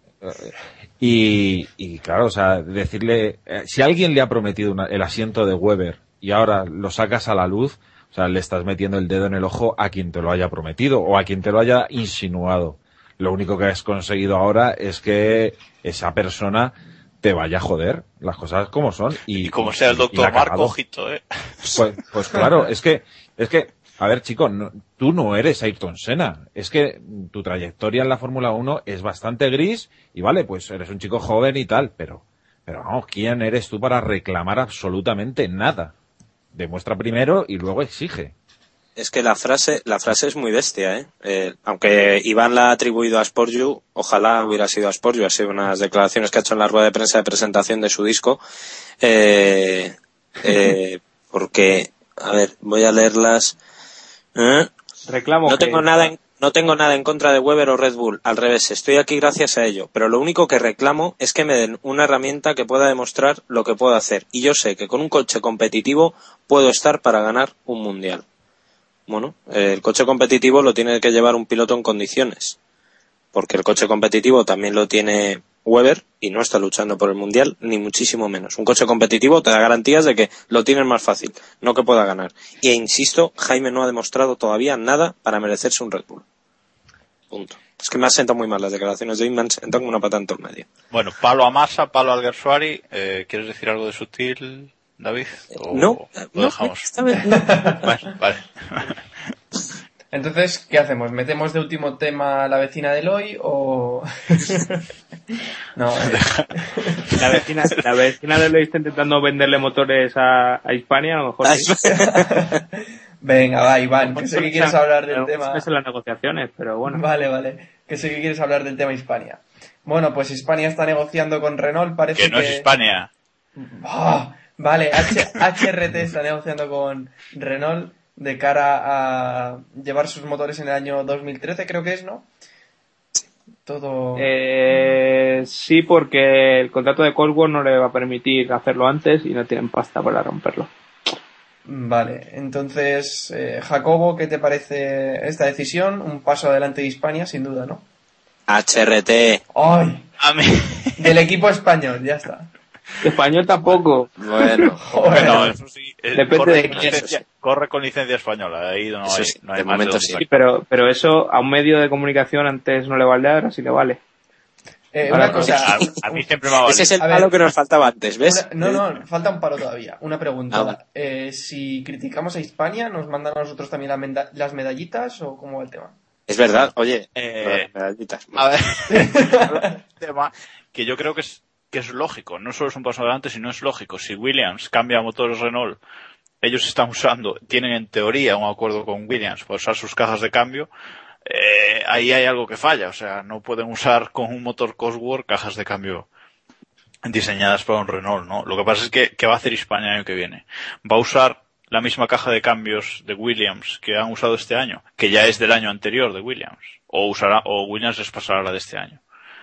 Y, y claro, o sea, decirle, eh, si alguien le ha prometido una- el asiento de Weber y ahora lo sacas a la luz, o sea, le estás metiendo el dedo en el ojo a quien te lo haya prometido o a quien te lo haya insinuado. Lo único que has conseguido ahora es que esa persona te vaya a joder las cosas como son. Y, Y como sea el doctor Marco, ojito, eh. Pues, pues claro, es que, es que, a ver, chico, no- tú no eres Ayrton Senna. Es que tu trayectoria en la Fórmula 1 es bastante gris y vale, pues eres un chico joven y tal, pero, pero no, ¿quién eres tú para reclamar absolutamente nada? Demuestra primero y luego exige. Es que la frase, la frase es muy bestia, ¿eh? Eh, aunque Iván la ha atribuido a Sportju, ojalá hubiera sido a Sportju, ha sido unas declaraciones que ha hecho en la rueda de prensa de presentación de su disco. Eh, eh, porque, a ver, voy a leerlas. ¿Eh? Reclamo No que- tengo nada en, no tengo nada en contra de Weber o Red Bull, al revés, estoy aquí gracias a ello, pero lo único que reclamo es que me den una herramienta que pueda demostrar lo que puedo hacer, y yo sé que con un coche competitivo puedo estar para ganar un mundial. Bueno, eh, el coche competitivo lo tiene que llevar un piloto en condiciones, porque el coche competitivo también lo tiene Weber y no está luchando por el mundial, ni muchísimo menos. Un coche competitivo te da garantías de que lo tienes más fácil, no que pueda ganar. Y e insisto, Jaime no ha demostrado todavía nada para merecerse un Red Bull. Punto. Es que me han sentado muy mal las declaraciones de hoy, me han sentado como una patata en todo el medio. Bueno, palo a Massa, palo al Gersuari. Eh, ¿Quieres decir algo de sutil, David? ¿O no, lo no, dejamos? esta vez no. Bueno, vale. Entonces, ¿qué hacemos? ¿Metemos de último tema a la vecina del hoy o...? no, eh, La vecina, la vecina de lo está intentando venderle motores a, a Hispania, a lo mejor sí. venga, va, Iván, que sé que quieres hablar del No, tema... Es en las negociaciones, pero bueno. Vale, vale, que sé que quieres hablar del tema Hispania. Bueno, pues Hispania está negociando con Renault, parece Que no es España. Ah, vale, H- HRT está negociando con Renault de cara a llevar sus motores en el año 2013, creo que es, ¿no? Todo... Eh, sí, porque el contrato de Cosworth no le va a permitir hacerlo antes y no tienen pasta para romperlo. Vale, entonces, eh, Jacobo, ¿qué te parece esta decisión? Un paso adelante de Hispania, sin duda, ¿no? HRT. ¡Ay! A mí. Del equipo español, ya está. Español tampoco. Bueno, Joder. Bueno, eso sí. eh, Depende corre, de con quién. licencia, corre con licencia española. Ahí no Eso hay, sí, no hay de más momento sí. pero, pero eso a un medio de comunicación antes no le valía, ahora sí le vale. Eh, Ahora, una cosa... A, a mí siempre me ha valido. ese es el A ver. palo que nos faltaba antes, ¿ves? Una- no, no, falta un paro todavía. Una pregunta. Ah, vale. Eh, si criticamos a Hispania, ¿nos mandan a nosotros también la las medallitas o cómo va el tema? Es verdad, oye, Eh, medallitas. A ver, un tema que yo creo que es, que es lógico. No solo es un paso adelante, sino es lógico. Si Williams cambia a motores Renault ellos están usando, tienen en teoría un acuerdo con Williams para usar sus cajas de cambio, eh, ahí hay algo que falla. O sea, no pueden usar con un motor Cosworth cajas de cambio diseñadas para un Renault, ¿no? Lo que pasa es que, ¿qué va a hacer España el año que viene? Va a usar la misma caja de cambios de Williams que han usado este año, que ya es del año anterior de Williams, o usará, o Williams les pasará la de este año.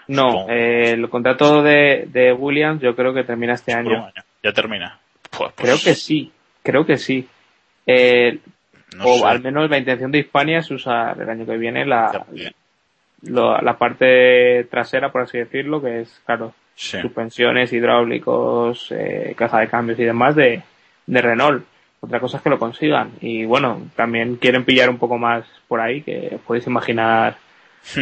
No, eh, el contrato de, de Williams yo creo que termina este año. año. Ya termina. Pues- pues, Creo que sí, creo que sí. Eh, no o sé. al menos la intención de Hispania es usar el año que viene la, lo- la parte trasera, por así decirlo, que es, claro, Sí. suspensiones, hidráulicos, eh, caja de cambios y demás de, de Renault. Otra cosa es que lo consigan. Y bueno, también quieren pillar un poco más por ahí, que podéis imaginar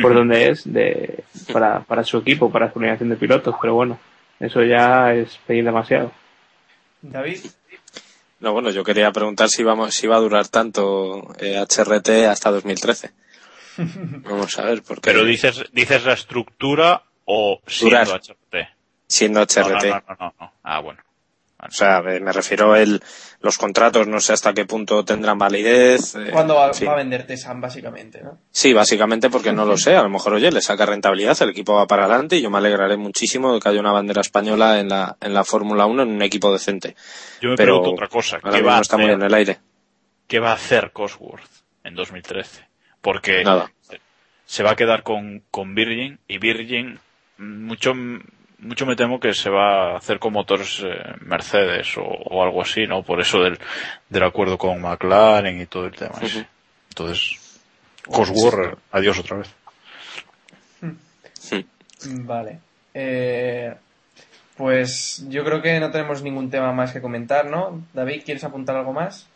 por dónde es, de, para, para su equipo, para su alineación de pilotos. Pero bueno, eso ya es pedir demasiado. David, No, bueno, yo quería preguntar si vamos, si va a durar tanto eh, HRT hasta 2013. Vamos a ver, porque Pero dices, dices la estructura o siendo Durar. HRT. siendo No, HRT, no, no, no, no. Ah, bueno. O sea, me refiero el, los contratos, no sé hasta qué punto tendrán validez. eh, ¿cuándo va, en fin. va a vender Tessan, básicamente, no? Sí, básicamente porque no lo sé. A lo mejor, oye, le saca rentabilidad, el equipo va para adelante y yo me alegraré muchísimo de que haya una bandera española en la, en la Fórmula 1 en un equipo decente. Yo me Pero pregunto otra cosa. ¿Qué va, a está muy hacer, en el aire. ¿Qué va a hacer Cosworth en 2013? Porque Nada. se va a quedar con, con Virgin y Virgin mucho mucho me temo que se va a hacer con motores eh, Mercedes o, o algo así, ¿no? Por eso del, del acuerdo con McLaren y todo el tema. Entonces, Cosworth, adiós otra vez. Vale. Eh, pues yo creo que no tenemos ningún tema más que comentar, ¿no? David, ¿quieres apuntar algo más?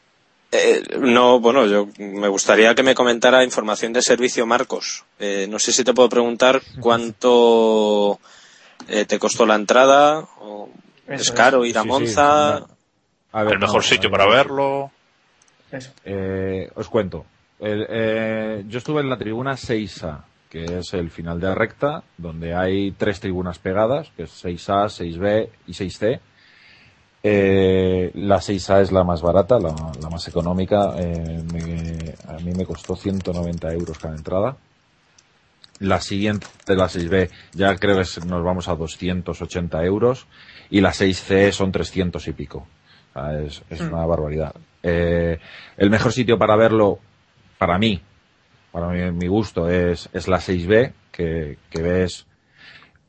Eh, no, bueno, yo me gustaría que me comentara información de servicio Marcos. Eh, no sé si te puedo preguntar cuánto eh, te costó la entrada o Eso es caro ir a Sí, sí, Monza. no. A ver, el mejor no, sitio para ver, verlo. Eso. eh, os cuento. El, eh, yo estuve en la tribuna 6A, que es el final de la recta, donde hay tres tribunas pegadas, que es 6A, 6B y 6C. Eh, la 6A es la más barata, la, la más económica. eh, me- a mí me costó 190 euros cada entrada. La siguiente, la 6B, ya creo que nos vamos a 280 euros. Y la 6C son 300 y pico. O sea, es, es una barbaridad. Eh, el mejor sitio para verlo, para mí, para mi, mi gusto, es, es la 6B, que, que ves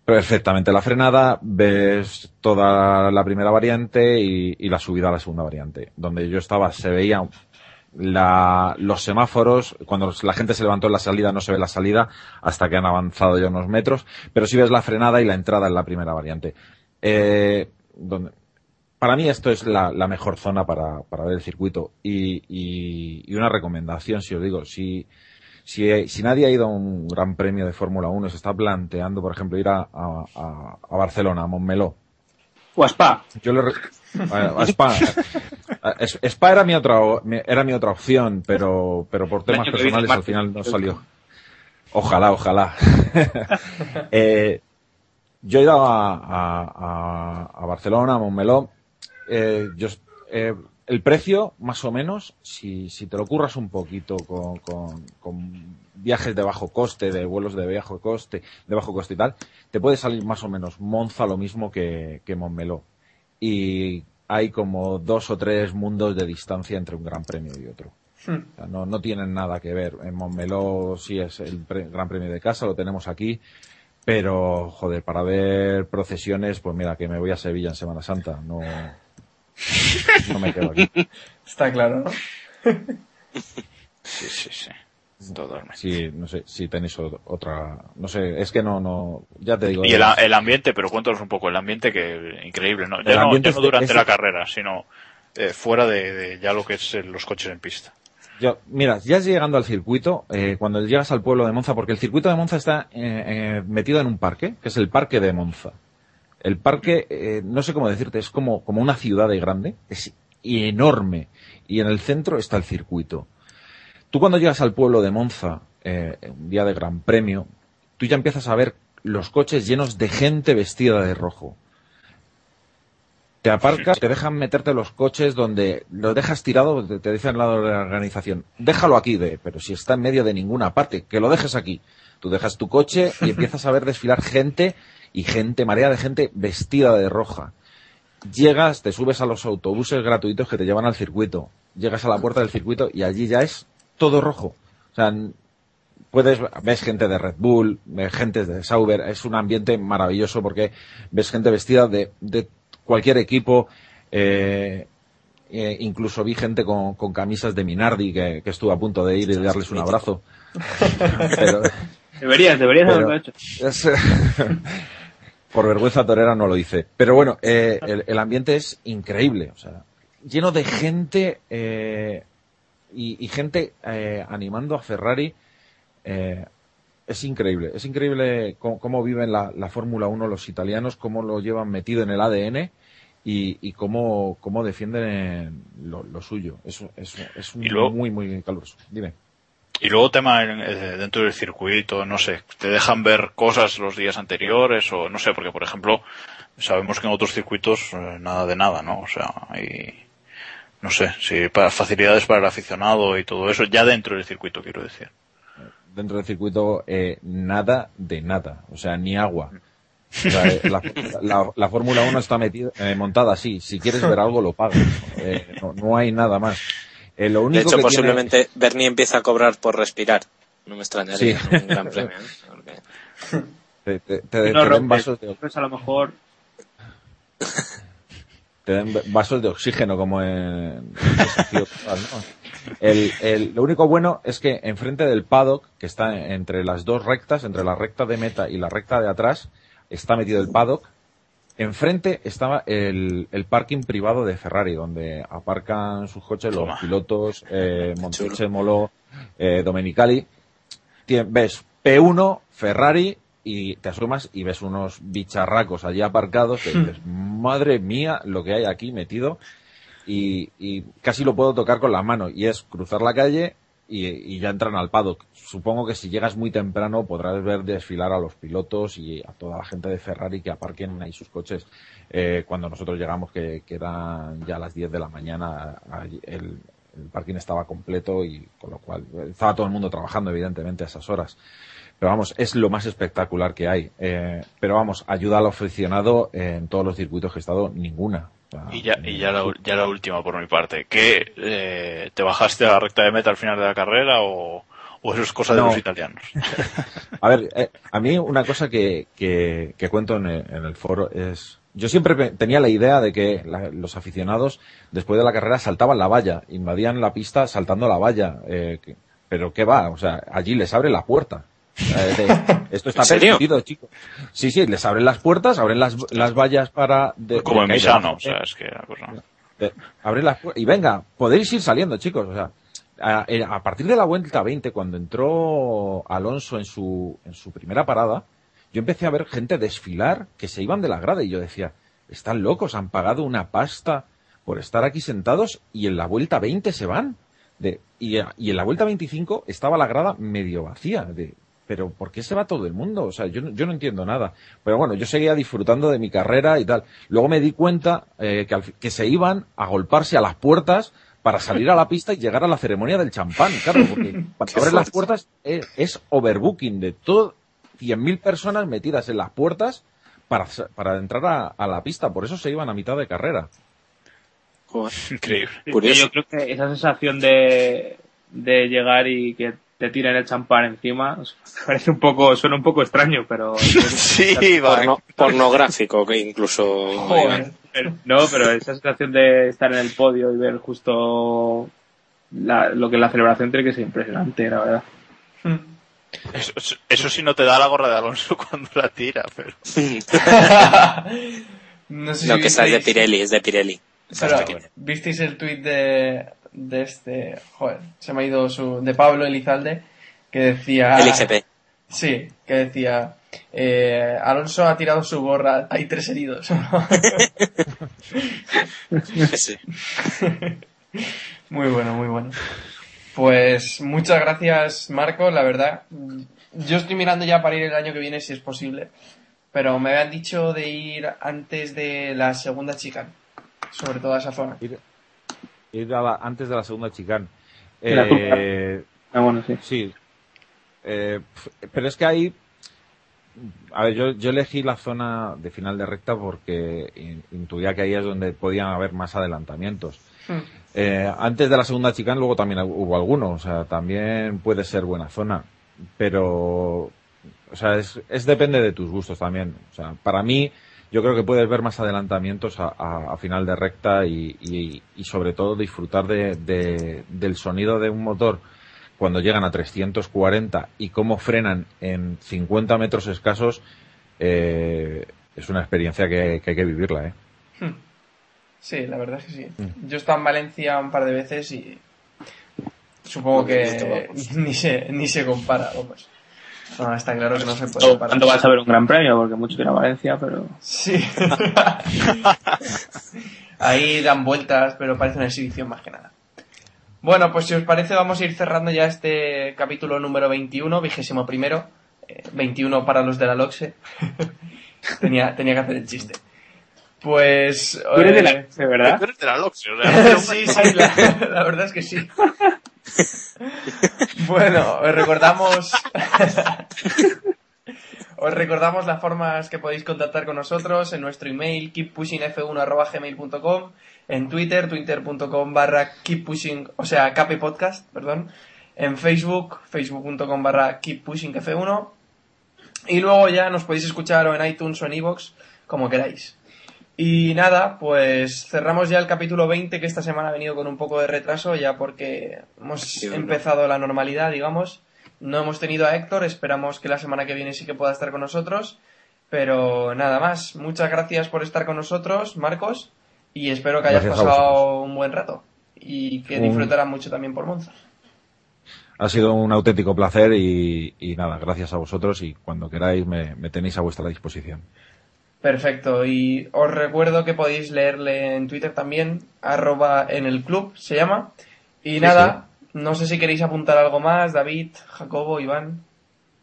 perfectamente la frenada, ves toda la primera variante y, y la subida a la segunda variante. Donde yo estaba se veía la- los semáforos, cuando la gente se levantó en la salida no se ve la salida hasta que han avanzado ya unos metros, pero sí ves la frenada y la entrada en la primera variante. Eh, donde, para mí esto es la, la mejor zona para, para ver el circuito y, y- y una recomendación, si os digo, si, si, si nadie ha ido a un gran premio de Fórmula 1 y se está planteando, por ejemplo, ir a, a- a- a Barcelona, a Montmeló, O a Spa. yo le a Spa, era mi otra era mi otra opción, pero pero por temas personales al final no salió. Ojalá, ojalá. Eh, yo he ido a, a, a- a Barcelona, a Montmeló. Eh, yo, eh, el precio, más o menos, si, si te lo curras un poquito con, con, con viajes de bajo coste, de vuelos de bajo coste, de bajo coste y tal, te puede salir más o menos Monza lo mismo que, que Montmeló. Y hay como dos o tres mundos de distancia entre un gran premio y otro. Hmm. O sea, no, no tienen nada que ver. En Montmeló sí es el pre- Gran Premio de casa, lo tenemos aquí. Pero, joder, para ver procesiones, pues mira, que me voy a Sevilla en Semana Santa. No, no me quedo aquí. Está claro, ¿no? Sí, sí, sí. Sí, no sé si tenéis otra. No sé, es que no, no. Ya te digo. Y el, ambiente, pero cuéntanos un poco, el ambiente que increíble, ¿no? Ya El no, ya no de- durante la carrera, sino eh, fuera de, de ya lo que es los coches en pista. Yo- mira, ya llegando al circuito, eh, cuando llegas al pueblo de Monza, porque el circuito de Monza está eh, eh, metido en un parque, que es el parque de Monza. El parque, eh, no sé cómo decirte, es como, como una ciudad de grande, es enorme, y en el centro está el circuito. Tú cuando llegas al pueblo de Monza, eh, un día de gran premio, tú ya empiezas a ver los coches llenos de gente vestida de rojo. te aparcas, te dejan meterte los coches donde lo dejas tirado, te, te dicen al lado de la organización, déjalo aquí, de, pero si está en medio de ninguna parte, que lo dejes aquí. Tú dejas tu coche y empiezas a ver desfilar gente y gente, marea de gente vestida de roja. Llegas, te subes a los autobuses gratuitos que te llevan al circuito. Llegas a la puerta del circuito y allí ya es todo rojo. O sea, puedes, ves gente de Red Bull, ves gente de Sauber, es un ambiente maravilloso porque ves gente vestida de, de cualquier equipo, eh, eh, incluso vi gente con, con camisas de Minardi que, que estuve a punto de ir y darles un abrazo. Pero, Deberías, deberías Pero- haberlo hecho. es- por vergüenza torera no lo hice. Pero bueno, eh, el, el ambiente es increíble, o sea, lleno de gente eh, y, y gente eh, animando a Ferrari. eh, es increíble, es increíble cómo, cómo viven la, la Fórmula 1 los italianos, cómo lo llevan metido en el ADN y, y cómo, cómo defienden lo, lo suyo. Es, es, es Y luego- muy, muy caluroso. Dime. Y luego tema eh, dentro del circuito, no sé, te dejan ver cosas los días anteriores o no sé, porque por ejemplo sabemos que en otros circuitos eh, nada de nada, ¿no? O sea, hay, no sé, si para facilidades para el aficionado y todo eso, ya dentro del circuito quiero decir. dentro del circuito eh, nada de nada, o sea, ni agua. O sea, eh, la, la- la Fórmula 1 está metida, eh, montada así, si quieres ver algo lo pagas, Eh, no, no hay nada más. Eh, lo De único hecho, que posiblemente Bernie empieza a cobrar por respirar. No me extrañaría Sí. un gran premio. ¿eh? Porque- tiene, te, te- te- no te den rompes, vasos de, pues a lo mejor te den vasos de oxígeno como en ¿no? El, el- lo único bueno es que enfrente del paddock, que está entre las dos rectas, entre la recta de meta y la recta de atrás, está metido el paddock. Enfrente estaba el, el parking privado de Ferrari, donde aparcan sus coches los Toma. pilotos, eh, Montechémolo, eh, Domenicali. Tien- ves P1, Ferrari, y te asomas y ves unos bicharracos allí aparcados, que dices, madre mía, lo que hay aquí metido, y, y casi lo puedo tocar con las manos, y es cruzar la calle y, y ya entran al paddock. Supongo que si llegas muy temprano podrás ver desfilar a los pilotos y a toda la gente de Ferrari que aparquen ahí sus coches. Eh, cuando nosotros llegamos, que, que eran ya las 10 de la mañana, el, el parking estaba completo y con lo cual estaba todo el mundo trabajando evidentemente a esas horas. Pero vamos, es lo más espectacular que hay. Eh, pero vamos, ayuda al aficionado en todos los circuitos que he estado, ninguna. Y ya, y ya, la, ya la última por mi parte. ¿Qué, eh, ¿Te bajaste a la recta de meta al final de la carrera o, o eso es cosa de los italianos? A ver, eh, a mí una cosa que, que, que cuento en el, en el foro es... Yo siempre tenía la idea de que la- los aficionados después de la carrera saltaban la valla, invadían la pista saltando la valla. eh, que- pero ¿qué va? O sea, allí les abre la puerta. Eh, esto está ¿En serio? permitido, chicos. Sí, sí, les abren las puertas, abren las, las vallas para... de- Como de en Misano, o sea, es que de- abrir las y venga, podéis ir saliendo, chicos. O sea, a, a partir de la vuelta 20, cuando entró Alonso en su, en su primera parada, yo empecé a ver gente desfilar que se iban de la grada y yo decía, están locos, han pagado una pasta por estar aquí sentados y en la vuelta 20 se van. De, y, y en la vuelta 25 estaba la grada medio vacía. De, pero ¿por qué se va todo el mundo? O sea, yo, no- yo no entiendo nada. Pero bueno, yo seguía disfrutando de mi carrera y tal. Luego me di cuenta eh, que, al que se iban a golparse a las puertas para salir a la pista y llegar a la ceremonia del champán. Claro, porque cuando abren las puertas es, es overbooking de todo 100.000 personas metidas en las puertas para, para entrar a, a la pista. Por eso se iban a mitad de carrera. Joder, Increíble. Yo creo que esa sensación de, de llegar y que te tiren el champán encima parece un poco, suena un poco extraño, pero Sí, va. porno- pornográfico, que incluso. Joder. Pero- no, pero esa sensación de estar en el podio y ver justo la- lo que la celebración tiene que ser impresionante, la verdad. Eso, eso- sí no te da la gorra de Alonso cuando la tira, pero... no sé si No, que esa es de Pirelli, es de Pirelli. Pero. ¿visteis el tuit de, de este, joder, se me ha ido su, de Pablo Elizalde, que decía... El XP. Sí, que decía, eh, Alonso ha tirado su gorra, hay tres heridos. Sí. muy bueno, muy bueno. Pues muchas gracias, Marco, la verdad. Yo estoy mirando ya para ir el año que viene si es posible, pero me habían dicho de ir antes de la segunda chica. sobre toda esa zona. Ir, ir a la- antes de la segunda chicane. La Eh, Ah, bueno, sí. Sí. Eh, pero es que ahí. A ver, yo, yo elegí la zona de final de recta porque in- intuía que ahí es donde podían haber más adelantamientos. Hmm. Eh, antes de la segunda chicane luego también hubo alguno, o sea, también puede ser buena zona, pero, o sea, es, es depende de tus gustos también. O sea, para mí, yo creo que puedes ver más adelantamientos a, a- a final de recta y, y- y sobre todo disfrutar de, de- del sonido de un motor cuando llegan a 340 y cómo frenan en 50 metros escasos, eh, es una experiencia que, que hay que vivirla, ¿eh? Hmm. Sí, la verdad es que sí. Mm. Yo he estado en Valencia un par de veces y supongo que ni se, ni se compara, vamos. No, está claro que no se puede. ¿Cuándo vas a ver un gran premio? Porque mucho quiero a Valencia, pero... Sí. Ahí dan vueltas, pero parece una exhibición más que nada. Bueno, pues si os parece vamos a ir cerrando ya este capítulo número 21, vigésimo primero. Eh, 21 para los de la LOXE. tenía, tenía que hacer el chiste. Pues... Tú eres de la... eh, ¿De verdad? Tú eres de la o sea, sí, sí, la, la verdad es que sí. Bueno, os recordamos. os recordamos las formas que podéis contactar con nosotros en nuestro email keeppushingf1.gmail.com en Twitter, twitter.com barra keeppushing, o sea, KP Podcast, perdón, en Facebook, facebook.com barra keeppushingf1 y luego ya nos podéis escuchar o en iTunes o en iVoox, como queráis. Y nada, pues cerramos ya el capítulo 20 que esta semana ha venido con un poco de retraso ya porque hemos Sí, bueno. empezado la normalidad, digamos. No hemos tenido a Héctor, esperamos que la semana que viene sí que pueda estar con nosotros. Pero nada más, muchas gracias por estar con nosotros, Marcos, y espero que hayas Gracias pasado un buen rato y que disfrutarás mucho también por Monza. Ha sido un auténtico placer y, y nada, gracias a vosotros y cuando queráis me, me tenéis a vuestra disposición. Perfecto, y os recuerdo que podéis leerle en Twitter también, arroba en el club se llama. Y nada, no sé si queréis apuntar algo más, David, Jacobo, Iván,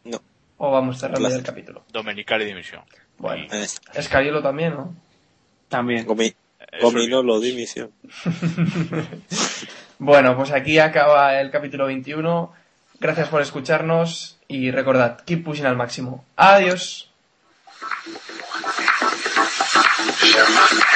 No. o vamos cerrando ya el capítulo. Dominical y dimisión. Bueno, Eh, Escariolo también, ¿no? También. Gomi, Eso Gomi es. no lo dimisión. Bueno, pues aquí acaba el capítulo 21. Gracias por escucharnos y recordad, keep pushing al máximo. Adiós. Dear my